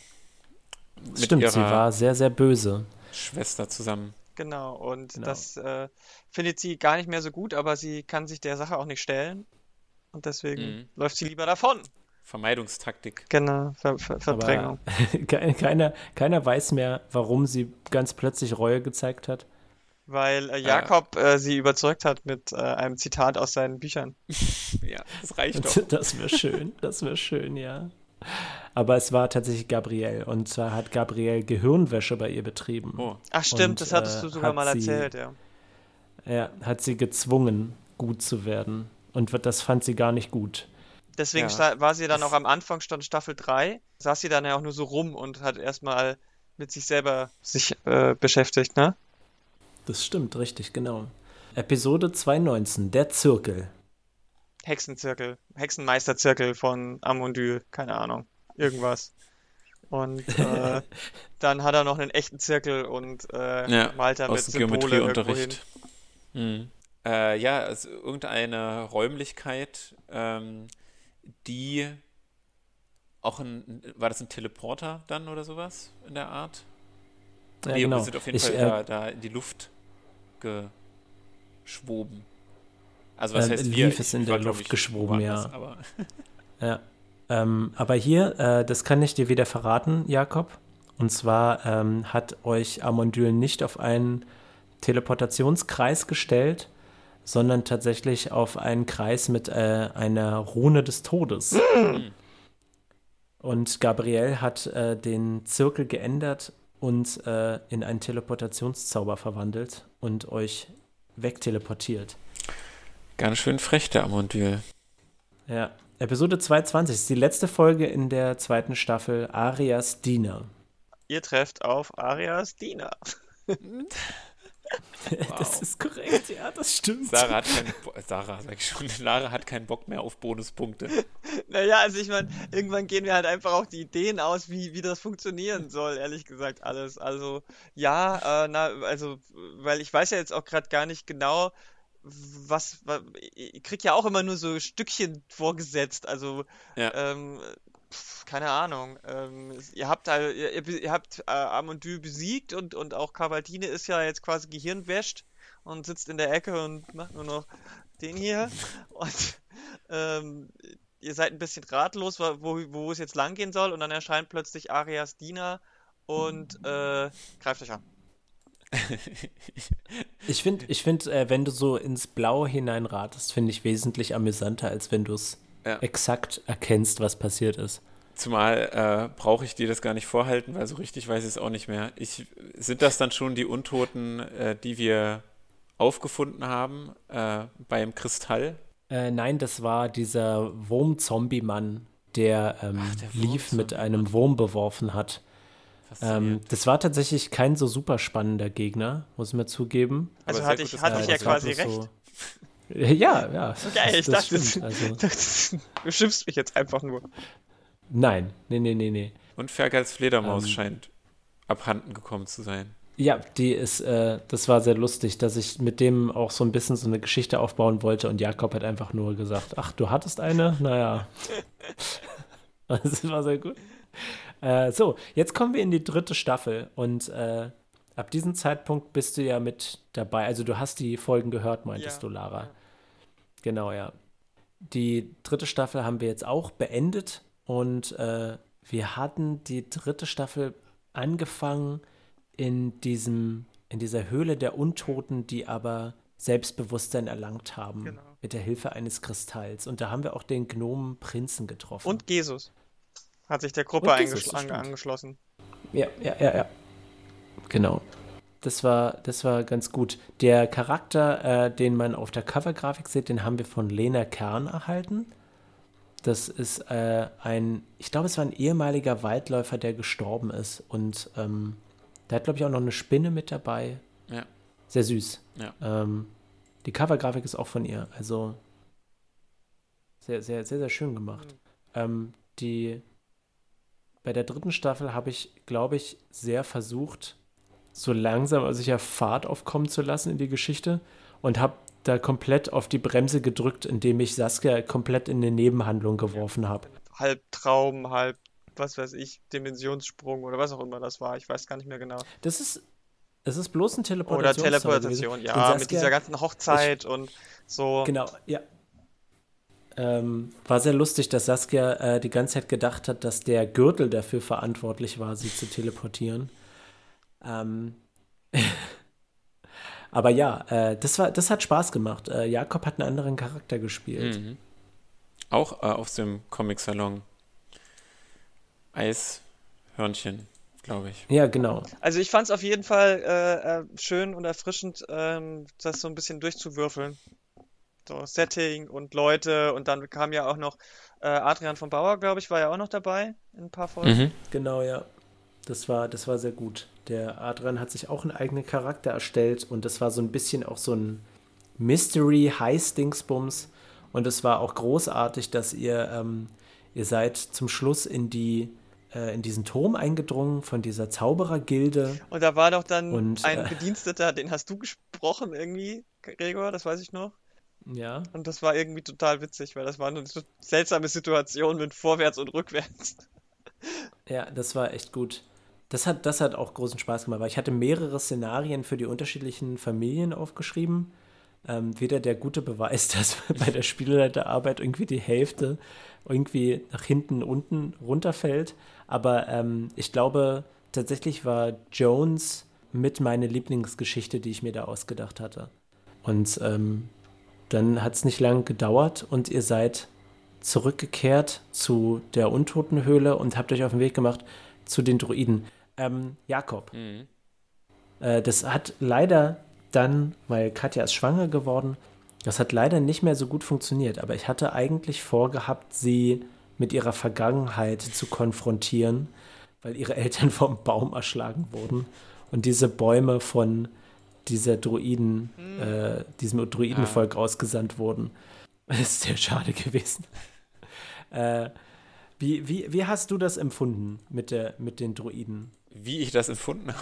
Mit stimmt, ihrer sie war sehr, sehr böse. Schwester zusammen. Genau. Und Genau. das äh, findet sie gar nicht mehr so gut, aber sie kann sich der Sache auch nicht stellen. Und deswegen Mhm. läuft sie lieber davon. Vermeidungstaktik. Genau, Ver Ver Verdrängung. Ke- keiner, keiner weiß mehr, warum sie ganz plötzlich Reue gezeigt hat. Weil äh, Jakob äh, sie überzeugt hat mit äh, einem Zitat aus seinen Büchern. Ja, das reicht doch. Das wäre schön, das wäre schön, ja. Aber es war tatsächlich Gabrielle. Und zwar hat Gabrielle Gehirnwäsche bei ihr betrieben. Oh, Ach stimmt, Und, das hattest äh, du sogar hat mal sie- erzählt, ja. Er hat sie gezwungen, gut zu werden. Und das fand sie gar nicht gut. Deswegen Ja. war sie dann Das- auch am Anfang stand Staffel 3, saß sie dann ja auch nur so rum und hat erstmal mit sich selber sich äh, beschäftigt, ne? Das stimmt, richtig, genau. Episode 219, der Zirkel. Hexenzirkel, Hexenmeisterzirkel von Amondyl, keine Ahnung, irgendwas. Und äh, dann hat er noch einen echten Zirkel und äh, Ja, malt da mit Symbole irgendwo hin. Mhm. Äh, ja, also irgendeine Räumlichkeit, ähm, die auch ein, war das ein Teleporter dann oder sowas in der Art? Ja, nee, genau. wir sind auf jeden Ich, Fall äh, da, da in die Luft geschwoben. Also was Ähm, heißt wir? lief es in der Luft ich, geschwoben, ja. Aber Ja. Ähm, aber hier, äh, das kann ich dir wieder verraten, Jakob. Und zwar ähm, hat euch Amondyl nicht auf einen Teleportationskreis gestellt, sondern tatsächlich auf einen Kreis mit äh, einer Rune des Todes. Und Gabriel hat äh, den Zirkel geändert und äh, in einen Teleportationszauber verwandelt und euch wegteleportiert. ganz schön frech, der Amondyl. Ja. Episode 220 ist die letzte Folge in der zweiten Staffel Arias Diener. Ihr trefft auf Arias Diener. Das ist korrekt, ja, das stimmt. Sarah hat keinen Bo Sarah, sag ich schon, Lara hat keinen Bock mehr auf Bonuspunkte. Naja, also ich meine, irgendwann gehen mir halt einfach auch die Ideen aus, wie, wie das funktionieren soll, ehrlich gesagt, alles. Also, ja, äh, na, also, weil ich weiß ja jetzt auch gerade gar nicht genau, was, wa- ich krieg ja auch immer nur so Stückchen vorgesetzt, also, Ja. ähm, pf, keine Ahnung. Ähm, ihr habt halt, ihr, ihr, habt äh, Amondyl besiegt und, und auch Cavaltine ist ja jetzt quasi gehirnwäscht und sitzt in der Ecke und macht nur noch den hier. Und ähm, ihr seid ein bisschen ratlos, wo, wo es jetzt lang gehen soll, und dann erscheint plötzlich Arias Diener und äh, greift euch an. Ich finde, ich find, äh, wenn du so ins Blaue hineinratest, finde ich wesentlich amüsanter, als wenn du es Ja. exakt erkennst, was passiert ist. Zumal äh, brauche ich dir das gar nicht vorhalten, weil so richtig weiß ich es auch nicht mehr. Ich, sind das dann schon die Untoten, äh, die wir aufgefunden haben äh, beim Kristall? Äh, nein, das war dieser Wurm-Zombie-Mann, der, ähm, Ach, der Leaf mit einem Wurm beworfen hat. Ähm, das war tatsächlich kein so super spannender Gegner, muss ich mir zugeben. Also hatte ich, hatte ich ja war quasi recht. so- Ja, ja. Geil, ich das dachte, stimmt. Also, du schimpfst mich jetzt einfach nur. nein, nee, nee, nee, nee. Und Fergals Fledermaus ähm, scheint abhanden gekommen zu sein. Ja, die ist, äh, das war sehr lustig, dass ich mit dem auch so ein bisschen so eine Geschichte aufbauen wollte und Jakob hat einfach nur gesagt, ach, du hattest eine? Naja. Das war sehr gut. Äh, so, jetzt kommen wir in die dritte Staffel und äh, ab diesem Zeitpunkt bist du ja mit dabei. Also du hast die Folgen gehört, meintest Ja, du, Lara. Genau, ja. Die dritte Staffel haben wir jetzt auch beendet und äh, wir hatten die dritte Staffel angefangen in diesem, in dieser Höhle der Untoten, die aber Selbstbewusstsein erlangt haben Genau. mit der Hilfe eines Kristalls. Und da haben wir auch den Gnomen Prinzen getroffen. Und Jesus hat sich der Gruppe Jesus, angeschlossen. Ja, ja, ja, ja. Genau. Das war, das war ganz gut. Der Charakter, äh, den man auf der Covergrafik sieht, den haben wir von Lena Kern erhalten. Das ist äh, ein, ich glaube, es war ein ehemaliger Waldläufer, der gestorben ist. Und ähm, der hat, glaube ich, auch noch eine Spinne mit dabei. Ja. Sehr süß. Ja. Ähm, die Covergrafik ist auch von ihr. Also sehr, sehr, sehr, sehr schön gemacht. Ähm, die bei der dritten Staffel habe ich, glaube ich, sehr versucht, so langsam aber sicher Fahrt aufkommen zu lassen in die Geschichte und habe da komplett auf die Bremse gedrückt, indem ich Saskia komplett in eine Nebenhandlung geworfen habe. Halb Traum, halb, was weiß ich, Dimensionssprung oder was auch immer das war. Ich weiß gar nicht mehr genau. Das ist, es ist bloß ein Oder Teleportation. Teleportation, ja, mit dieser ganzen Hochzeit und so. Genau, ja. Ähm, war sehr lustig, dass Saskia äh, die ganze Zeit gedacht hat, dass der Gürtel dafür verantwortlich war, sie zu teleportieren. Ähm, aber ja, äh, das, war, das hat Spaß gemacht. Äh, Jakob hat einen anderen Charakter gespielt. Mhm. Auch äh, aus dem Comic-Salon. Eishörnchen, glaube ich. Ja, genau. Also ich fand es auf jeden Fall äh, äh, schön und erfrischend, ähm, das so ein bisschen durchzuwürfeln. So Setting und Leute und dann kam ja auch noch äh, Adrian von Bauer, glaube ich, war ja auch noch dabei in ein paar Folgen. Mhm. Genau, ja. Das war, das war sehr gut. Der Adrian hat sich auch einen eigenen Charakter erstellt und das war so ein bisschen auch so ein Mystery-Heiß-Dingsbums. Und es war auch großartig, dass ihr, ähm, ihr seid zum Schluss in die äh, in diesen Turm eingedrungen von dieser Zauberergilde. Und da war doch dann Und, ein äh, Bediensteter, den hast du gesprochen irgendwie, Gregor, das weiß ich noch. Ja. Und das war irgendwie total witzig, weil das war eine seltsame Situation mit vorwärts und rückwärts. Ja, das war echt gut. Das hat, das hat auch großen Spaß gemacht, weil ich hatte mehrere Szenarien für die unterschiedlichen Familien aufgeschrieben. Ähm, wieder der gute Beweis, dass bei der Spielleiterarbeit irgendwie die Hälfte irgendwie nach hinten unten runterfällt. Aber ähm, ich glaube, tatsächlich war Jones mit meine Lieblingsgeschichte, die ich mir da ausgedacht hatte. Und ähm, dann hat es nicht lange gedauert und ihr seid zurückgekehrt zu der Untotenhöhle und habt euch auf den Weg gemacht zu den Druiden. Ähm, Jakob, Mhm. äh, das hat leider dann, weil Katja ist schwanger geworden, das hat leider nicht mehr so gut funktioniert. Aber ich hatte eigentlich vorgehabt, sie mit ihrer Vergangenheit zu konfrontieren, weil ihre Eltern vom Baum erschlagen wurden und diese Bäume von dieser Druiden, äh, diesem Druidenvolk ausgesandt wurden. Das ist sehr schade gewesen. äh, wie, wie, wie hast du das empfunden mit, der, mit den Druiden? Wie ich das empfunden habe.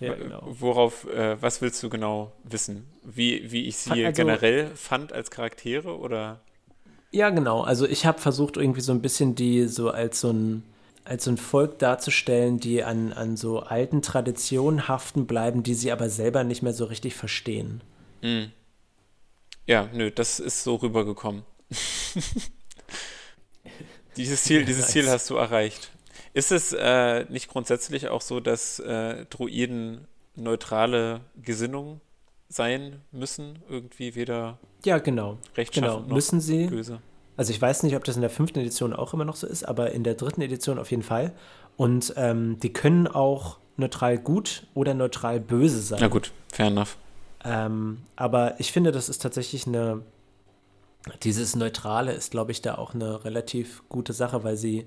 Ja, genau. Worauf, äh, was willst du genau wissen? Wie, wie ich sie Also- generell fand als Charaktere oder? Ja, genau. Also ich habe versucht, irgendwie so ein bisschen die so als so ein, als so ein Volk darzustellen, die an, an so alten Traditionen haften bleiben, die sie aber selber nicht mehr so richtig verstehen. Mhm. Ja, nö, das ist so rübergekommen. dieses Ziel, dieses Ziel hast du erreicht. Ist es äh, nicht grundsätzlich auch so, dass äh, Druiden neutrale Gesinnung sein müssen? Irgendwie weder Ja, genau. Genau. noch Müssen sie. böse. Also ich weiß nicht, ob das in der fünften Edition auch immer noch so ist, aber in der dritten Edition auf jeden Fall. Und ähm, die können auch neutral gut oder neutral böse sein. Na gut, fair enough. Ähm, aber ich finde, das ist tatsächlich eine. Dieses Neutrale ist, glaube ich, da auch eine relativ gute Sache, weil sie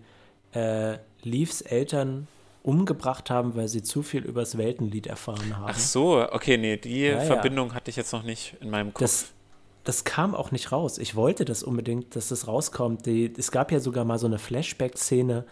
äh, Leaves Eltern umgebracht haben, weil sie zu viel übers Weltenlied erfahren haben. Ach so, okay, nee, die Ja, ja. Verbindung hatte ich jetzt noch nicht in meinem Kopf. Das, das kam auch nicht raus. Ich wollte das unbedingt, dass das rauskommt. Die, es gab ja sogar mal so eine Flashback-Szene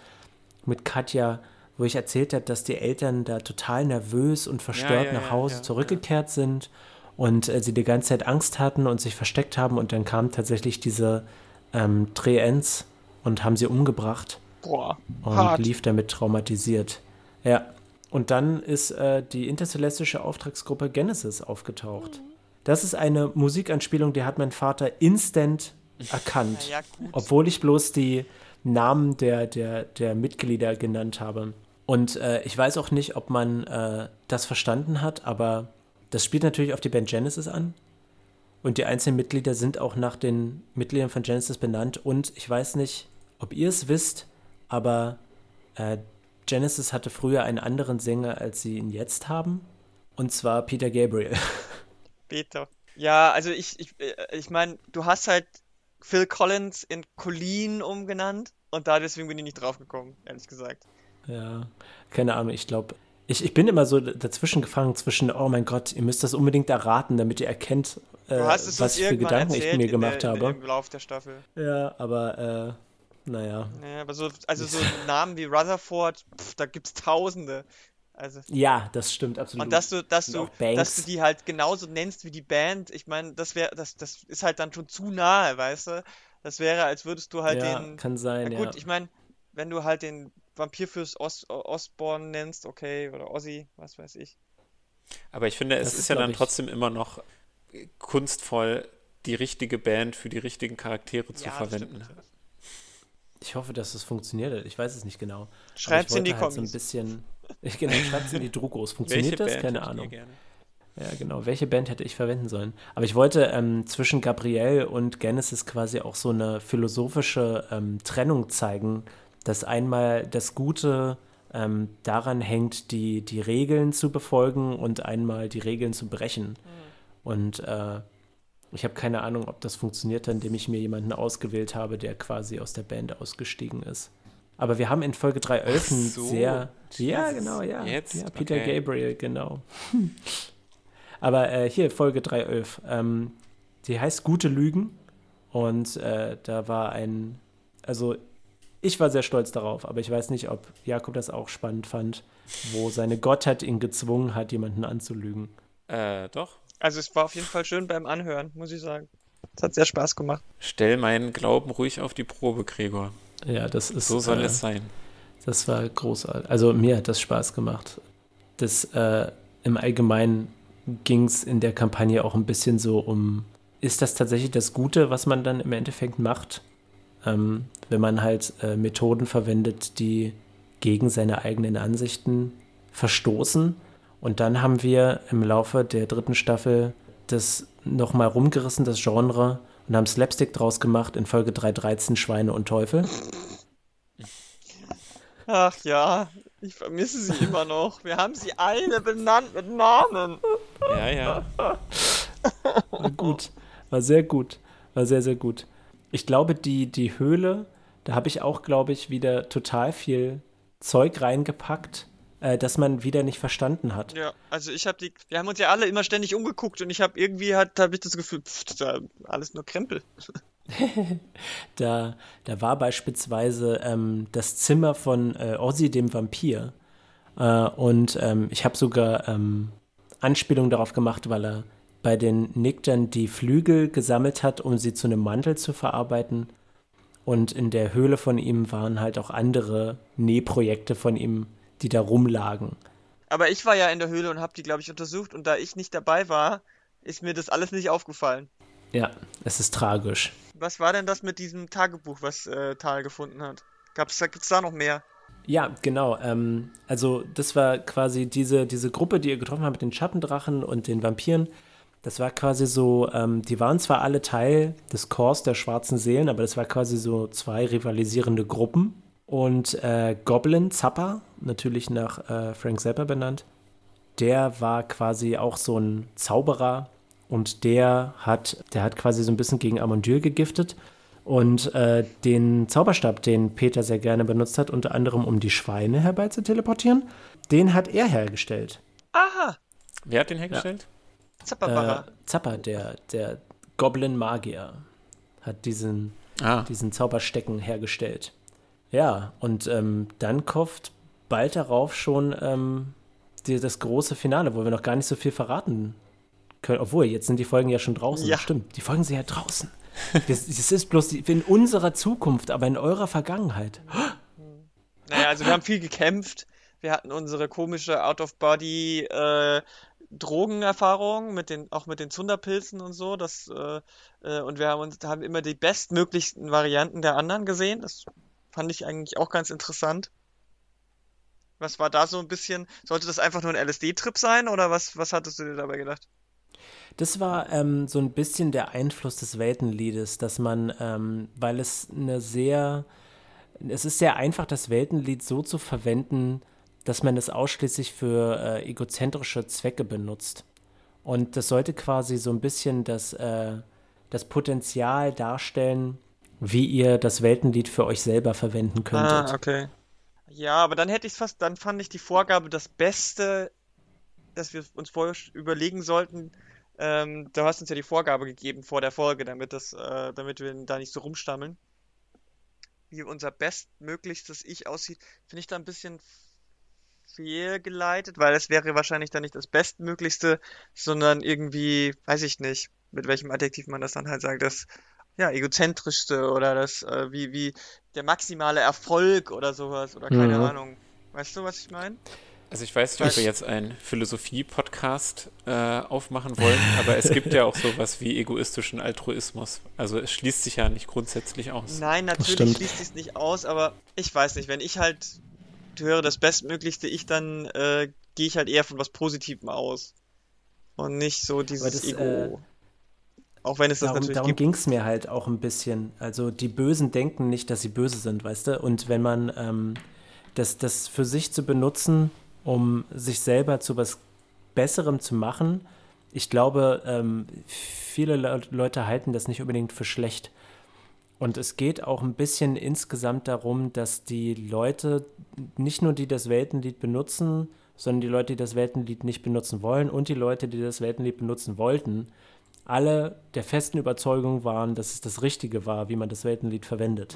mit Katja, wo ich erzählt habe, dass die Eltern da total nervös und verstört ja, nach ja, Hause ja, zurückgekehrt sind und äh, sie die ganze Zeit Angst hatten und sich versteckt haben und dann kamen tatsächlich diese ähm, Treents und haben sie umgebracht Boah, und hart. lief damit traumatisiert. Ja. Und dann ist äh, die intercelestische Auftragsgruppe Genesis aufgetaucht. Das ist eine Musikanspielung, die hat mein Vater instant erkannt. Ja. Obwohl ich bloß die Namen der, der, der Mitglieder genannt habe. Und äh, ich weiß auch nicht, ob man äh, das verstanden hat, aber das spielt natürlich auf die Band Genesis an. Und die einzelnen Mitglieder sind auch nach den Mitgliedern von Genesis benannt. Und ich weiß nicht, ob ihr es wisst, aber äh, Genesis hatte früher einen anderen Sänger, als sie ihn jetzt haben. Und zwar Peter Gabriel. Peter. Ja, also ich, ich, äh, ich meine, du hast halt Phil Collins in Colleen umgenannt und da deswegen bin ich nicht drauf gekommen, ehrlich gesagt. Ja, keine Ahnung, ich glaube, ich, ich bin immer so dazwischen gefangen zwischen, oh mein Gott, ihr müsst das unbedingt erraten, damit ihr erkennt, äh, was für Gedanken ich mir gemacht der, habe. im Lauf der Staffel. Ja, aber äh, naja. Naja, aber so, also so Namen wie Rutherford, pff, da gibt's Tausende. Also, Ja, das stimmt absolut. und dass du, dass Und du, dass du die halt genauso nennst wie die Band, ich meine, das wäre, das, das ist halt dann schon zu nahe, weißt du? Das wäre, als würdest du halt ja, den, kann sein, na ja. gut, ich meine, wenn du halt den Vampirfürst Os Osborn nennst, okay, oder Ozzy, was weiß ich. Aber ich finde, es Das ist, ist, ja dann ich- trotzdem immer noch kunstvoll, die richtige Band für die richtigen Charaktere zu Ja, das stimmt verwenden. natürlich. Ich hoffe, dass es funktioniert. Ich weiß es nicht genau. Aber Schreibt's ich in die halt so ein Kommis. bisschen. Ich, genau, schreibt's in die Drukos. Funktioniert das? Keine Ahnung. gerne? Ja, genau. Welche Band hätte ich verwenden sollen? Aber ich wollte ähm, zwischen Gabrielle und Genesis quasi auch so eine philosophische ähm, Trennung zeigen, dass einmal das Gute ähm, daran hängt, die, die Regeln zu befolgen und einmal die Regeln zu brechen. Mhm. Und äh, ich habe keine Ahnung, ob das funktioniert, indem ich mir jemanden ausgewählt habe, der quasi aus der Band ausgestiegen ist. Aber wir haben in Folge 3 Elfen so, sehr. Ja, genau, ja. Jetzt? Ja, Peter okay. Gabriel, genau. Aber äh, hier, Folge 311. Ähm, die heißt Gute Lügen. Und äh, da war ein. Also, ich war sehr stolz darauf, aber ich weiß nicht, ob Jakob das auch spannend fand, wo seine Gottheit ihn gezwungen hat, jemanden anzulügen. Äh, doch. Also, es war auf jeden Fall schön beim Anhören, muss ich sagen. Es hat sehr Spaß gemacht. Stell meinen Glauben ruhig auf die Probe, Gregor. Ja, das ist. So soll äh, es sein. Das war großartig. Also mir hat das Spaß gemacht. Das äh, im Allgemeinen ging es in der Kampagne auch ein bisschen so um, ist das tatsächlich das Gute, was man dann im Endeffekt macht, ähm, wenn man halt äh, Methoden verwendet, die gegen seine eigenen Ansichten verstoßen. Und dann haben wir im Laufe der dritten Staffel das nochmal rumgerissen, das Genre, und haben Slapstick draus gemacht in Folge 313 Schweine und Teufel. Ach ja, ich vermisse sie immer noch. Wir haben sie alle benannt mit Namen. Ja, ja. War gut. War sehr gut. War sehr, sehr gut. Ich glaube, die, die Höhle, da habe ich auch, glaube ich, wieder total viel Zeug reingepackt, äh, das man wieder nicht verstanden hat. Ja, also ich habe die, wir haben uns ja alle immer ständig umgeguckt und ich habe irgendwie hat, habe ich das Gefühl, pff, das ist alles nur Krempel. da, da war beispielsweise ähm, das Zimmer von äh, Ozzy dem Vampir. Äh, und ähm, ich habe sogar ähm, Anspielung darauf gemacht, weil er bei den Nickern die Flügel gesammelt hat, um sie zu einem Mantel zu verarbeiten. Und in der Höhle von ihm waren halt auch andere Nähprojekte von ihm die da rumlagen. Aber ich war ja in der Höhle und habe die, glaube ich, untersucht und da ich nicht dabei war, ist mir das alles nicht aufgefallen. Ja, es ist tragisch. Was war denn das mit diesem Tagebuch, was äh, Tal gefunden hat? Gab's, gibt's da noch mehr? Ja, genau. Ähm, also das war quasi diese, diese Gruppe, die ihr getroffen habt mit den Schattendrachen und den Vampiren. Das war quasi so, ähm, die waren zwar alle Teil des Chors der schwarzen Seelen, aber das war quasi so zwei rivalisierende Gruppen. Und äh, Goblin Zappa, natürlich nach äh, Frank Zappa benannt, der war quasi auch so ein Zauberer und der hat, der hat quasi so ein bisschen gegen Amondyl gegiftet. Und äh, den Zauberstab, den Peter sehr gerne benutzt hat, unter anderem um die Schweine herbei zu teleportieren, den hat er hergestellt. Aha! Wer hat den hergestellt? Ja. Zappa, äh, Zappa, der, der Goblin-Magier, hat diesen, ah. diesen Zauberstecken hergestellt. Ja, und ähm, dann kommt bald darauf schon ähm, die, das große Finale, wo wir noch gar nicht so viel verraten können. Obwohl, jetzt sind die Folgen ja schon draußen. Ja. Stimmt, die Folgen sind ja draußen. das, das ist bloß die, in unserer Zukunft, aber in eurer Vergangenheit. Naja, also wir haben viel gekämpft. Wir hatten unsere komische Out-of-Body äh, Drogenerfahrung mit den auch mit den Zunderpilzen und so, das äh, äh, und wir haben uns haben immer die bestmöglichsten Varianten der anderen gesehen. Das Fand ich eigentlich auch ganz interessant. Was war da so ein bisschen? Sollte das einfach nur ein LSD-Trip sein oder was, was hattest du dir dabei gedacht? Das war ähm, so ein bisschen der Einfluss des Weltenliedes, dass man, ähm, weil es eine sehr, es ist sehr einfach, das Weltenlied so zu verwenden, dass man es ausschließlich für äh, egozentrische Zwecke benutzt. Und das sollte quasi so ein bisschen das, äh, das Potenzial darstellen, wie ihr das Weltenlied für euch selber verwenden könntet. Ah, okay. Ja, aber dann hätte ich fast, dann fand ich die Vorgabe das Beste, dass wir uns vorher überlegen sollten. Ähm, du hast uns ja die Vorgabe gegeben vor der Folge, damit das, äh, damit wir da nicht so rumstammeln. Wie unser bestmöglichstes Ich aussieht, finde ich da ein bisschen fehlgeleitet, weil es wäre wahrscheinlich dann nicht das Bestmöglichste, sondern irgendwie, weiß ich nicht, mit welchem Adjektiv man das dann halt sagt, das ja, egozentrischste oder das, äh, wie, wie der maximale Erfolg oder sowas oder keine mhm. Ahnung. Weißt du, was ich meine? Also ich weiß nicht, ob wir jetzt einen Philosophie-Podcast äh, aufmachen wollen, aber es gibt ja auch sowas wie egoistischen Altruismus. Also es schließt sich ja nicht grundsätzlich aus. Nein, natürlich schließt sich nicht aus, aber ich weiß nicht, wenn ich halt höre das Bestmöglichste, ich dann äh, gehe ich halt eher von was Positivem aus. Und nicht so dieses das, Ego. Äh, Auch wenn es das darum natürlich darum ging es mir halt auch ein bisschen. Also die Bösen denken nicht, dass sie böse sind, weißt du? Und wenn man ähm, das, das für sich zu benutzen, um sich selber zu was Besserem zu machen, ich glaube, ähm, viele Le Leute halten das nicht unbedingt für schlecht. Und es geht auch ein bisschen insgesamt darum, dass die Leute, nicht nur die das Weltenlied benutzen, sondern die Leute, die das Weltenlied nicht benutzen wollen und die Leute, die das Weltenlied benutzen wollten, alle der festen Überzeugung waren, dass es das Richtige war, wie man das Weltenlied verwendet.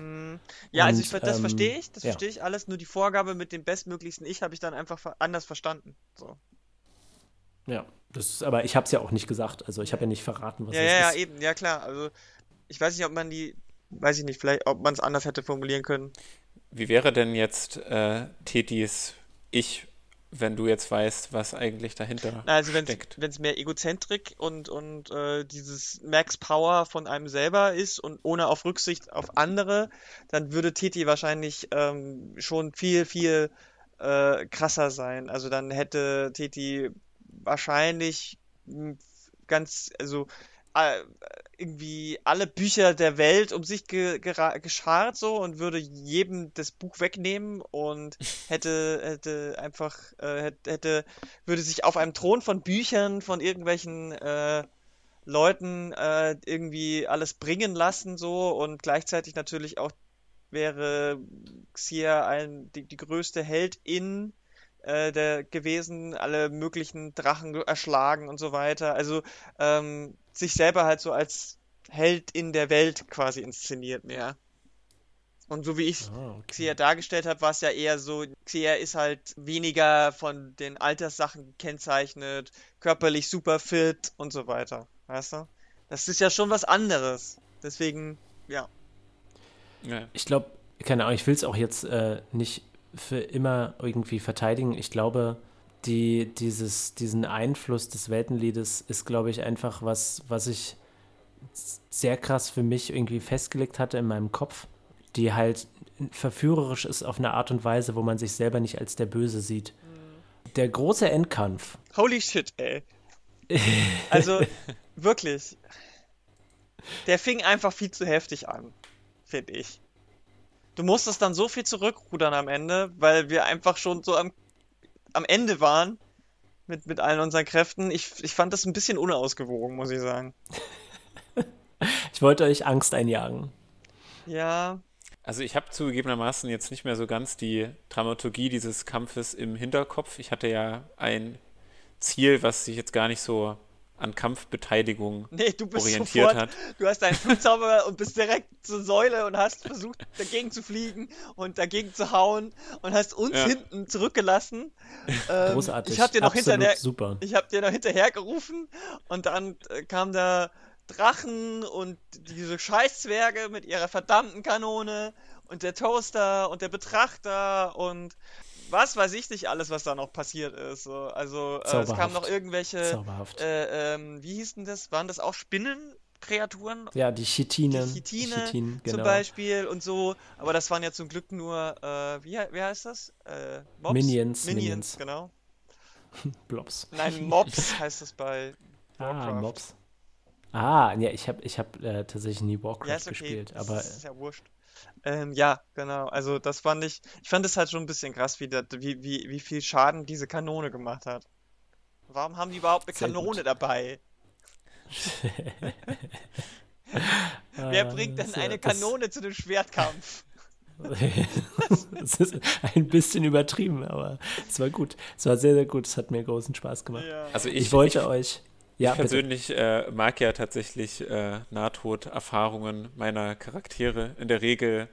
Ja, also Und, ich, ver- das ähm, verstehe ich, das ja. verstehe ich alles, nur die Vorgabe mit dem bestmöglichsten Ich habe ich dann einfach anders verstanden. So. Ja, das ist, aber ich habe es ja auch nicht gesagt. Also ich habe ja nicht verraten, was Ja, es ja, ja, ist. eben, ja klar. Also ich weiß nicht, ob man die, weiß ich nicht, vielleicht, ob man es anders hätte formulieren können. Wie wäre denn jetzt äh, Tetis Ich, wenn du jetzt weißt, was eigentlich dahinter Also wenn steckt? es mehr Egozentrik und, und äh, dieses Max Power von einem selber ist und ohne auf Rücksicht auf andere, dann würde Titi wahrscheinlich ähm, schon viel, viel äh, krasser sein. Also dann hätte Titi wahrscheinlich mh, ganz, also irgendwie alle Bücher der Welt um sich ge geschart so und würde jedem das Buch wegnehmen und hätte hätte einfach äh, hätte, hätte würde sich auf einem Thron von Büchern von irgendwelchen äh, Leuten äh, irgendwie alles bringen lassen so und gleichzeitig natürlich auch wäre Xia ein die, die größte Heldin äh, der gewesen, alle möglichen Drachen erschlagen und so weiter. Also ähm, sich selber halt so als Held in der Welt quasi inszeniert mehr. Und so wie ich Ah, okay. Xia dargestellt habe, war es ja eher so, Xia ist halt weniger von den Alterssachen gekennzeichnet, körperlich super fit und so weiter. Weißt du? Das ist ja schon was anderes. Deswegen, ja. Ja. Ich glaube, keine Ahnung, ich will es auch jetzt äh, nicht für immer irgendwie verteidigen. Ich glaube, die, dieses, diesen Einfluss des Weltenliedes ist, glaube ich, einfach was, was ich sehr krass für mich irgendwie festgelegt hatte in meinem Kopf, die halt verführerisch ist auf eine Art und Weise, wo man sich selber nicht als der Böse sieht. Der große Endkampf, Holy shit, ey. Also, wirklich. Der fing einfach viel zu heftig an, finde ich. Du musstest dann so viel zurückrudern am Ende, weil wir einfach schon so am, am Ende waren mit, mit allen unseren Kräften. Ich, ich fand das ein bisschen unausgewogen, muss ich sagen. ich wollte euch Angst einjagen. Ja, Also ich habe zugegebenermaßen jetzt nicht mehr so ganz die Dramaturgie dieses Kampfes im Hinterkopf. Ich hatte ja ein Ziel, was sich jetzt gar nicht so an Kampfbeteiligung nee, du bist orientiert sofort, hat. du hast deinen Flugzauber und bist direkt zur Säule und hast versucht, dagegen zu fliegen und dagegen zu hauen und hast uns Ja. hinten zurückgelassen. Ähm, Großartig. Ich hab dir noch Absolut hinterher, super. Ich habe dir noch hinterher gerufen und dann äh, kam da Drachen und diese Scheißzwerge mit ihrer verdammten Kanone und der Toaster und der Betrachter und was weiß ich nicht alles, was da noch passiert ist. So, also äh, es kamen noch irgendwelche, Zauberhaft. äh, ähm, wie hießen das? Waren das auch Spinnenkreaturen? ja, die Chitinen. die Chitine Zum genau. Beispiel und so, aber das waren ja zum Glück nur, äh, wie, wie heißt das? Äh, Mobs? Minions, Minions, Minions. genau. Blobs. Nein, Mobs heißt es bei Ah, Warcraft. Mobs. Ah, ja, ich habe ich hab, äh, tatsächlich nie Warcraft Ja, ist okay. gespielt, das aber ist ja wurscht. Ähm, ja, genau. Also das fand ich, ich fand es halt schon ein bisschen krass, wie, das, wie, wie, wie viel Schaden diese Kanone gemacht hat. Warum haben die überhaupt eine Sehr Kanone gut. dabei? Wer äh, bringt denn das, eine das- Kanone zu dem Schwertkampf? das ist ein bisschen übertrieben, aber es war gut. Es war sehr, sehr gut. Es hat mir großen Spaß gemacht. Ja. Also ich, Ich, wollte ich, euch. Ja, ich persönlich äh, mag ja tatsächlich äh, Nahtoderfahrungen meiner Charaktere. In der Regel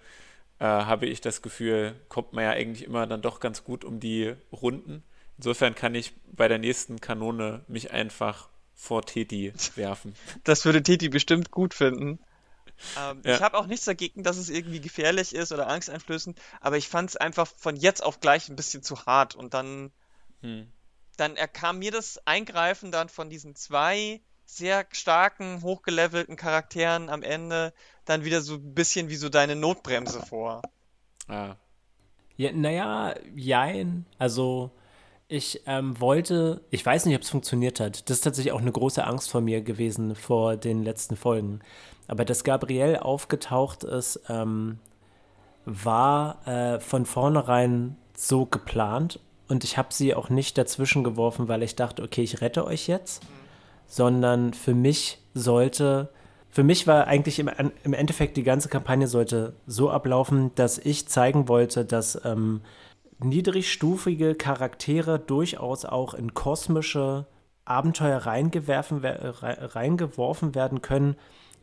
äh, habe ich das Gefühl, kommt man ja eigentlich immer dann doch ganz gut um die Runden. Insofern kann ich bei der nächsten Kanone mich einfach vor Teti werfen. Das würde Titi bestimmt gut finden. Ähm, Ja. Ich habe auch nichts dagegen, dass es irgendwie gefährlich ist oder angsteinflößend, aber ich fand es einfach von jetzt auf gleich ein bisschen zu hart und dann Hm. Dann erkam mir das Eingreifen dann von diesen zwei sehr starken, hochgelevelten Charakteren am Ende dann wieder so ein bisschen wie so deine Notbremse vor. Ah, Ja, naja, jein. Also, Ich ähm, wollte, ich weiß nicht, ob es funktioniert hat. Das ist tatsächlich auch eine große Angst von mir gewesen vor den letzten Folgen. Aber dass Gabrielle aufgetaucht ist, ähm, war äh, von vornherein so geplant. Und ich habe sie auch nicht dazwischen geworfen, weil ich dachte, okay, ich rette euch jetzt. Sondern für mich sollte, für mich war eigentlich im, im Endeffekt die ganze Kampagne sollte so ablaufen, dass ich zeigen wollte, dass ähm, niedrigstufige Charaktere durchaus auch in kosmische Abenteuer reingeworfen werden können,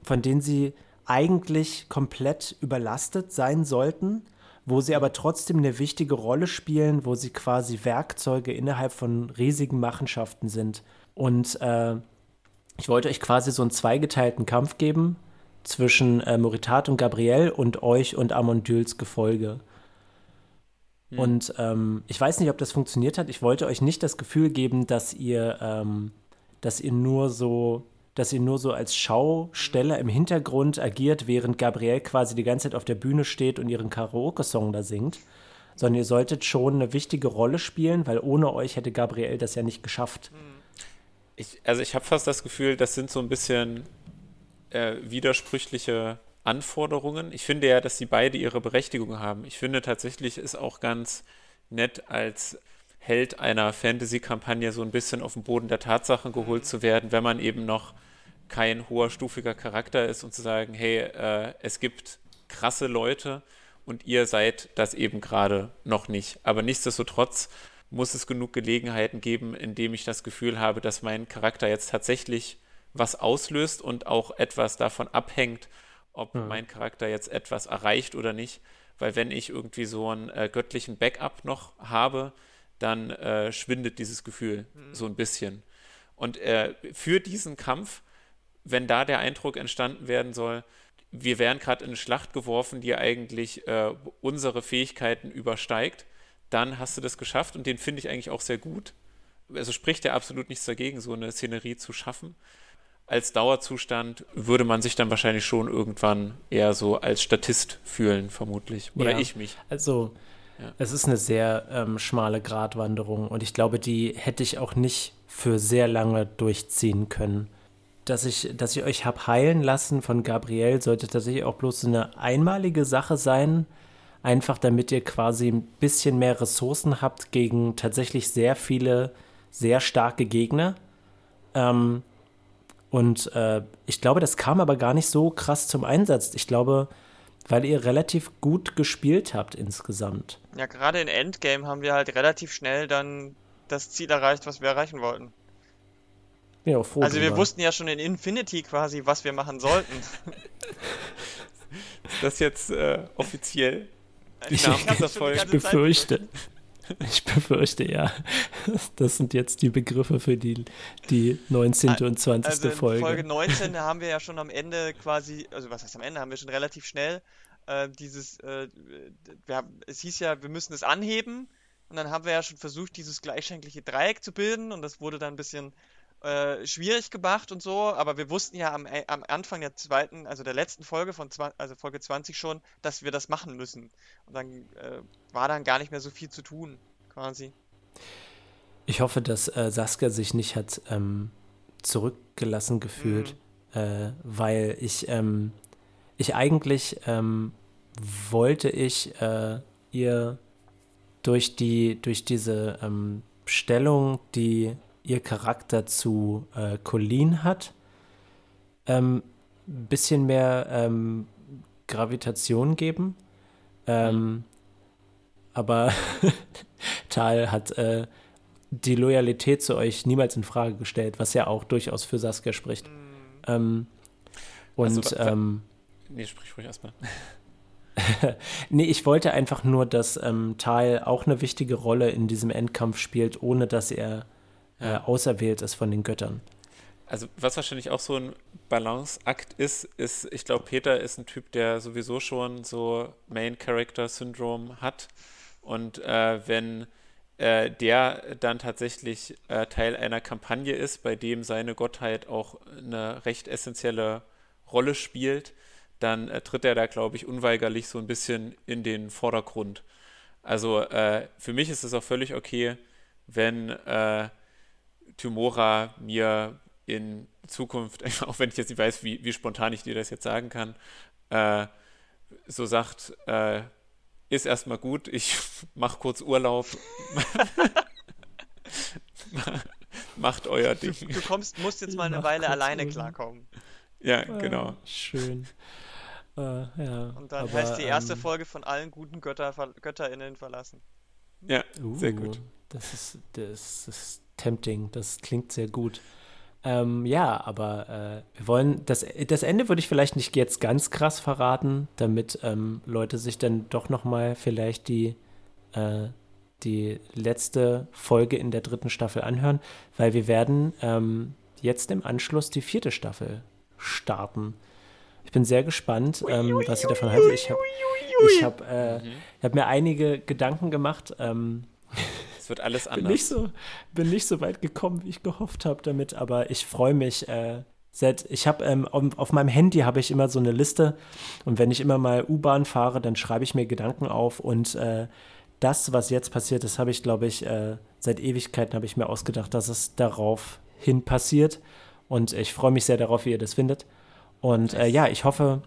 von denen sie eigentlich komplett überlastet sein sollten, wo sie aber trotzdem eine wichtige Rolle spielen, wo sie quasi Werkzeuge innerhalb von riesigen Machenschaften sind. Und äh, ich wollte euch quasi so einen zweigeteilten Kampf geben zwischen äh, Moritat und Gabrielle und euch und Amondyls Gefolge. Hm. Und ähm, ich weiß nicht, ob das funktioniert hat. Ich wollte euch nicht das Gefühl geben, dass ihr, ähm, dass ihr nur so, dass ihr nur so als Schausteller im Hintergrund agiert, während Gabrielle quasi die ganze Zeit auf der Bühne steht und ihren Karaoke-Song da singt. Sondern ihr solltet schon eine wichtige Rolle spielen, weil ohne euch hätte Gabrielle das ja nicht geschafft. Ich, also ich habe fast das Gefühl, das sind so ein bisschen äh, widersprüchliche Anforderungen. Ich finde ja, dass sie beide ihre Berechtigung haben. Ich finde tatsächlich ist auch ganz nett als Held einer Fantasy-Kampagne so ein bisschen auf den Boden der Tatsachen geholt zu werden, wenn man eben noch kein hoher stufiger Charakter ist und zu sagen, hey, äh, es gibt krasse Leute und ihr seid das eben gerade noch nicht. Aber nichtsdestotrotz muss es genug Gelegenheiten geben, in dem ich das Gefühl habe, dass mein Charakter jetzt tatsächlich was auslöst und auch etwas davon abhängt, ob mhm. mein Charakter jetzt etwas erreicht oder nicht. Weil wenn ich irgendwie so einen äh, göttlichen Backup noch habe, dann äh, schwindet dieses Gefühl mhm. so ein bisschen. Und äh, für diesen Kampf, wenn da der Eindruck entstanden werden soll, wir wären gerade in eine Schlacht geworfen, die eigentlich äh, unsere Fähigkeiten übersteigt, dann hast du das geschafft und den finde ich eigentlich auch sehr gut. Also spricht ja absolut nichts dagegen, so eine Szenerie zu schaffen als Dauerzustand würde man sich dann wahrscheinlich schon irgendwann eher so als Statist fühlen, vermutlich. Oder ja, ich mich. Also, es ist eine sehr ähm, schmale Gratwanderung und ich glaube, die hätte ich auch nicht für sehr lange durchziehen können. Dass ich, dass ich euch habe heilen lassen von Gabriel, sollte tatsächlich auch bloß eine einmalige Sache sein. Einfach damit ihr quasi ein bisschen mehr Ressourcen habt gegen tatsächlich sehr viele, sehr starke Gegner. Ähm, und äh, ich glaube, das kam aber gar nicht so krass zum Einsatz. Ich glaube, weil ihr relativ gut gespielt habt insgesamt. Ja, gerade in Endgame haben wir halt relativ schnell dann das Ziel erreicht, was wir erreichen wollten. Ja, auch froh also wir wussten ja schon in Infinity quasi, was wir machen sollten. Ist das jetzt äh, offiziell? Ich, ich, ich befürchte. Ich befürchte ja. Das sind jetzt die Begriffe für die, die 19. und 20. Also in Folge. Folge 19 haben wir ja schon am Ende quasi, also was heißt am Ende, haben wir schon relativ schnell äh, dieses, äh, haben, es hieß ja, wir müssen es anheben und dann haben wir ja schon versucht, dieses gleichschenkliche Dreieck zu bilden und das wurde dann ein bisschen äh, schwierig gemacht und so, aber wir wussten ja am, äh, am Anfang der zweiten, also der letzten Folge von, also Folge 20 schon, dass wir das machen müssen. Und dann äh, war dann gar nicht mehr so viel zu tun, quasi. Ich hoffe, dass äh, Saskia sich nicht hat ähm, zurückgelassen gefühlt, mhm. Äh, weil ich, ähm, ich eigentlich ähm, wollte ich ihr durch die, durch diese ähm, Stellung, die ihr Charakter zu äh, Colleen hat. Ein ähm, bisschen mehr ähm, Gravitation geben. Ähm. Aber Tal hat äh, die Loyalität zu euch niemals in Frage gestellt, was ja auch durchaus für Saskia spricht. Mhm. Ähm, und also, ähm, nee, sprich ruhig erstmal. nee, ich wollte einfach nur, dass ähm, Tal auch eine wichtige Rolle in diesem Endkampf spielt, ohne dass er äh, auserwählt ist von den Göttern. Also was wahrscheinlich auch so ein Balanceakt ist, ist, ich glaube, Peter ist ein Typ, der sowieso schon so Main Character Syndrom hat. Und äh, wenn äh, der dann tatsächlich äh, Teil einer Kampagne ist, bei dem seine Gottheit auch eine recht essentielle Rolle spielt, dann äh, tritt er da, glaube ich, unweigerlich so ein bisschen in den Vordergrund. Also äh, für mich ist es auch völlig okay, wenn äh, Tymora mir in Zukunft, auch wenn ich jetzt nicht weiß, wie, wie spontan ich dir das jetzt sagen kann, äh, so sagt, äh, ist erstmal gut, ich mach kurz Urlaub. Macht euer Ding. Du, du kommst, musst jetzt mal eine Mach Weile alleine Urlaub. klarkommen. Ja, genau. Schön. Äh, ja, Und dann aber, heißt die erste ähm, Folge von allen guten Götter, GötterInnen verlassen. Ja, sehr Uh, gut. Das ist, das ist tempting, das klingt sehr gut. Ähm, ja, aber äh, wir wollen, das, das Ende würde ich vielleicht nicht jetzt ganz krass verraten, damit ähm, Leute sich dann doch nochmal vielleicht die, äh, die letzte Folge in der dritten Staffel anhören, weil wir werden ähm, jetzt im Anschluss die vierte Staffel starten. Ich bin sehr gespannt, ähm, was ihr davon haltet. Ich habe ich hab, äh, Mhm. ich hab mir einige Gedanken gemacht. Ähm, wird alles bin anders. nicht so, bin nicht so weit gekommen, wie ich gehofft habe damit, aber ich freue mich. Äh, seit, ich habe ähm, auf, auf meinem Handy habe ich immer so eine Liste und wenn ich immer mal U-Bahn fahre, dann schreibe ich mir Gedanken auf und äh, das, was jetzt passiert ist, habe ich, glaube ich, äh, seit Ewigkeiten habe ich mir ausgedacht, dass es darauf hin passiert und ich freue mich sehr darauf, wie ihr das findet. Und äh, ja, ich hoffe,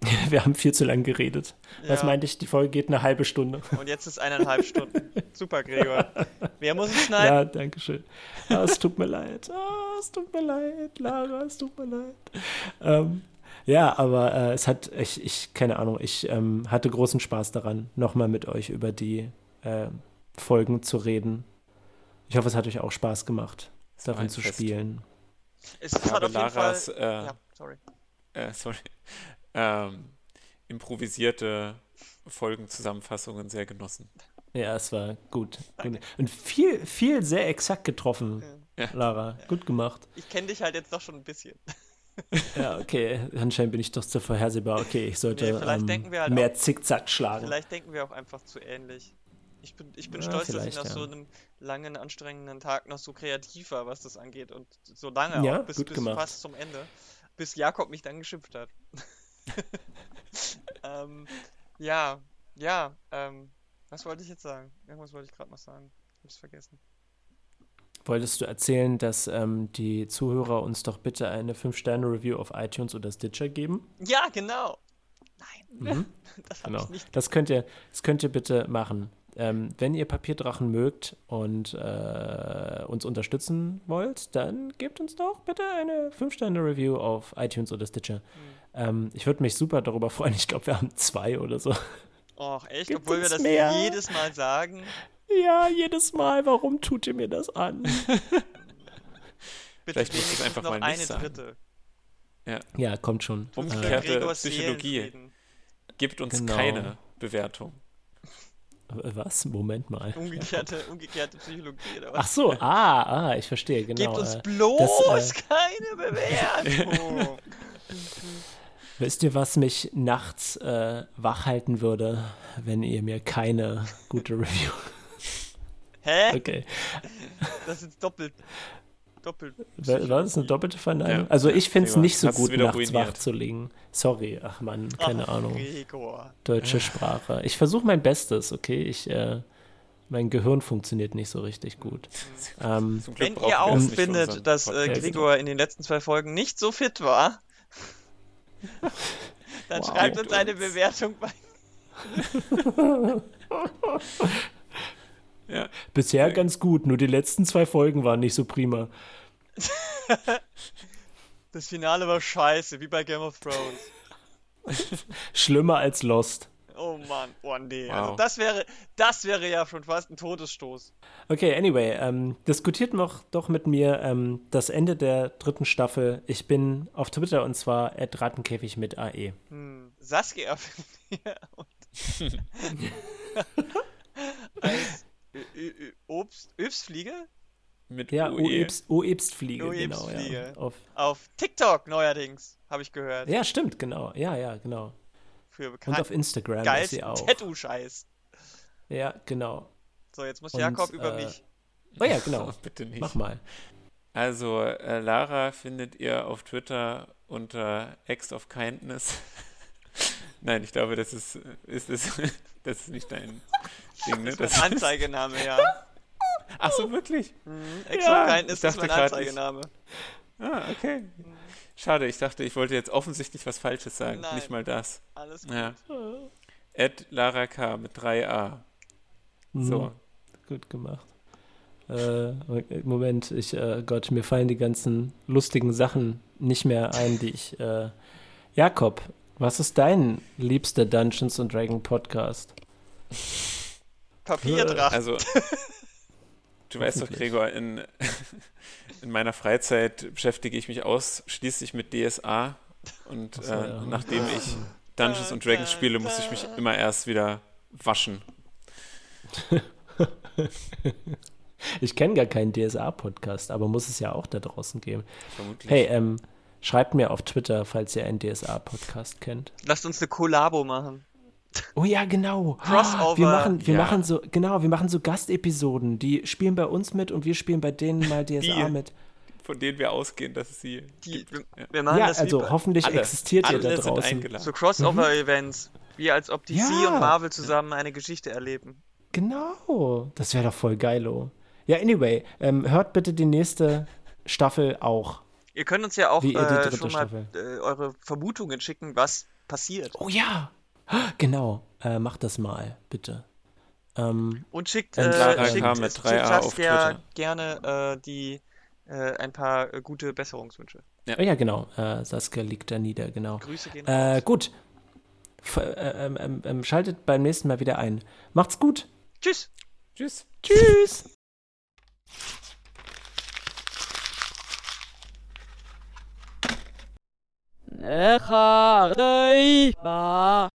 wir haben viel zu lange geredet. Was Ja. meinte ich? Die Folge geht eine halbe Stunde. Und jetzt ist eineinhalb Stunden. Super, Gregor. Wer muss es schneiden? Ja, danke schön. Ah, es tut mir leid. Ah, es tut mir leid, Lara, es tut mir leid. Ähm, ja, aber äh, es hat, ich, ich, keine Ahnung, ich ähm, hatte großen Spaß daran, nochmal mit euch über die äh, Folgen zu reden. Ich hoffe, es hat euch auch Spaß gemacht, darin ein zu Fest. spielen. Es Ich hat auf jeden Fall. Laras, äh, Ja, sorry. äh, sorry, ähm, improvisierte Folgenzusammenfassungen sehr genossen. Ja, es war gut. Und viel, viel sehr exakt getroffen, Ja. Lara. Gut gemacht. Ich kenne dich halt jetzt doch schon ein bisschen. Ja, okay. Anscheinend bin ich doch zu vorhersehbar. Okay, ich sollte Nee, vielleicht ähm, denken wir halt mehr auch- Zickzack schlagen. Vielleicht denken wir auch einfach zu ähnlich. Ich bin, ich bin Ja, stolz, dass ich nach ja. so einem langen, anstrengenden Tag noch so kreativ war, was das angeht. Und so lange Ja, auch, bis, gut bis gemacht. fast zum Ende. Bis Jakob mich dann geschimpft hat. ähm, ja, ja, ähm, was wollte ich jetzt sagen? Irgendwas wollte ich gerade noch sagen. Hab's vergessen. Wolltest du erzählen, dass ähm, die Zuhörer uns doch bitte eine 5-Sterne-Review auf iTunes oder Stitcher geben? Ja, genau. Nein, Mhm. das habe Genau. ich nicht. Das könnt ihr, das könnt ihr bitte machen. Ähm, wenn ihr Papierdrachen mögt und äh, uns unterstützen wollt, dann gebt uns doch bitte eine 5-Sterne-Review auf iTunes oder Stitcher. Hm. Ähm, ich würde mich super darüber freuen. Ich glaube, wir haben zwei oder so. Och, echt? Gibt's Obwohl wir das mehr? jedes Mal sagen. Ja, jedes Mal. Warum tut ihr mir das an? Bitte Vielleicht es wenigstens einfach noch mal nicht eine sagen. dritte. Ja, kommt schon. Umgekehrte Gregors Psychologie. Seelenfrieden. Gibt uns Genau. keine Bewertung. Äh, Was? Moment mal. Umgekehrte, umgekehrte Psychologie oder Ach was? so, ah, ah, ich verstehe, genau. Gebt uns äh, bloß das, keine Bewertung. Wisst ihr, was mich nachts äh, wach halten würde, wenn ihr mir keine gute Review. Hä? Okay. Das ist doppelt. Doppelt. War, war das eine doppelte Verneinung? Ja. Also ich finde es nicht so Hast gut, nachts ruiniert. wach zu liegen. Sorry, ach Mann, keine Ach, Ahnung. Gregor. Deutsche Sprache. Ich versuche mein Bestes, okay? Ich, äh, mein Gehirn funktioniert nicht so richtig gut. Ähm, Wenn ihr auch findet, dass äh. Gregor in den letzten zwei Folgen nicht so fit war, dann Wow. schreibt uns eine. Bewertung bei. Ja, bisher ganz gut, nur die letzten zwei Folgen waren nicht so prima. Das Finale war scheiße, wie bei Game of Thrones. Schlimmer als Lost. Oh Mann, oh nee. Also Wow. das wäre, das wäre ja schon fast ein Todesstoß. Okay, anyway, ähm, diskutiert noch doch mit mir ähm, das Ende der dritten Staffel. Ich bin auf Twitter und zwar Rattenkäfig mit E. AE. Hm. Saskia und als Obst, Öbstfliege mit Ja, UE. O-Ebst- O-Ebstfliege, genau. Ja. Auf, auf TikTok neuerdings, habe ich gehört. ja, stimmt, genau. Ja, ja, genau. Für Und bekannt auf Instagram ist sie auch. Tattoo-Scheiß. Ja, genau. So, jetzt muss Und, Jakob über äh, mich. Oh ja, genau. Bitte nicht. Mach mal. Also, äh, Lara findet ihr auf Twitter unter Ext of Kindness. Nein, ich glaube, das ist, ist, ist, das ist nicht dein Ding, ne? Das ist mein Anzeigename, ja. Ach so, wirklich? Mhm. Exocrine ich ist das dachte mein Anzeigename. Ah, okay. Schade, ich dachte, ich wollte jetzt offensichtlich was Falsches sagen. Nein. Nicht mal das. Alles gut. Ja. Ed Lara K. mit 3a. So. Mhm. Gut gemacht. Äh, Moment, ich, äh, Gott, mir fallen die ganzen lustigen Sachen nicht mehr ein, die ich. Äh, Jakob, was ist dein liebster Dungeons and Dragon Podcast? Papierdrachen. Also, du weißt doch. Gregor, in, in meiner Freizeit beschäftige ich mich ausschließlich mit DSA. Und so, äh, ja. nachdem ich Dungeons and Dragons spiele, muss ich mich immer erst wieder waschen. Ich kenne gar keinen DSA-Podcast, aber muss es ja auch da draußen geben. Vermutlich. Hey, ähm, schreibt mir auf Twitter, falls ihr einen DSA-Podcast kennt. Lasst uns eine Kollabo machen. Oh ja, genau. Crossover. Wir machen, wir Ja. machen so, genau, wir machen so Gastepisoden. Die spielen bei uns mit und wir spielen bei denen mal DSA Die. mit. Von denen wir ausgehen, dass es sie Die, gibt. wir, machen Ja, das also hoffentlich Alle, existiert ihr alle da sind draußen. eingeladen. so Crossover-Events. Wie als ob DC Ja. und Marvel zusammen eine Geschichte erleben. Genau. Das wäre doch voll geilo. Ja, anyway, ähm, hört bitte die nächste Staffel auch. Ihr könnt uns ja auch ihr die äh, schon mal äh, eure Vermutungen schicken, was passiert. Oh ja. Genau. Äh, macht das mal, bitte. Ähm, Und schickt, äh, schickt, mit schickt 3a auf Saskia Twitter. gerne äh, die, äh, ein paar äh, gute Besserungswünsche. oh ja, genau. Äh, Saskia liegt da nieder, genau. Grüße gehen Äh, raus. gut. F äh, ähm, ähm, ähm, schaltet beim nächsten Mal wieder ein. Macht's gut. Tschüss. Tschüss. Tschüss. Necha, Reiba.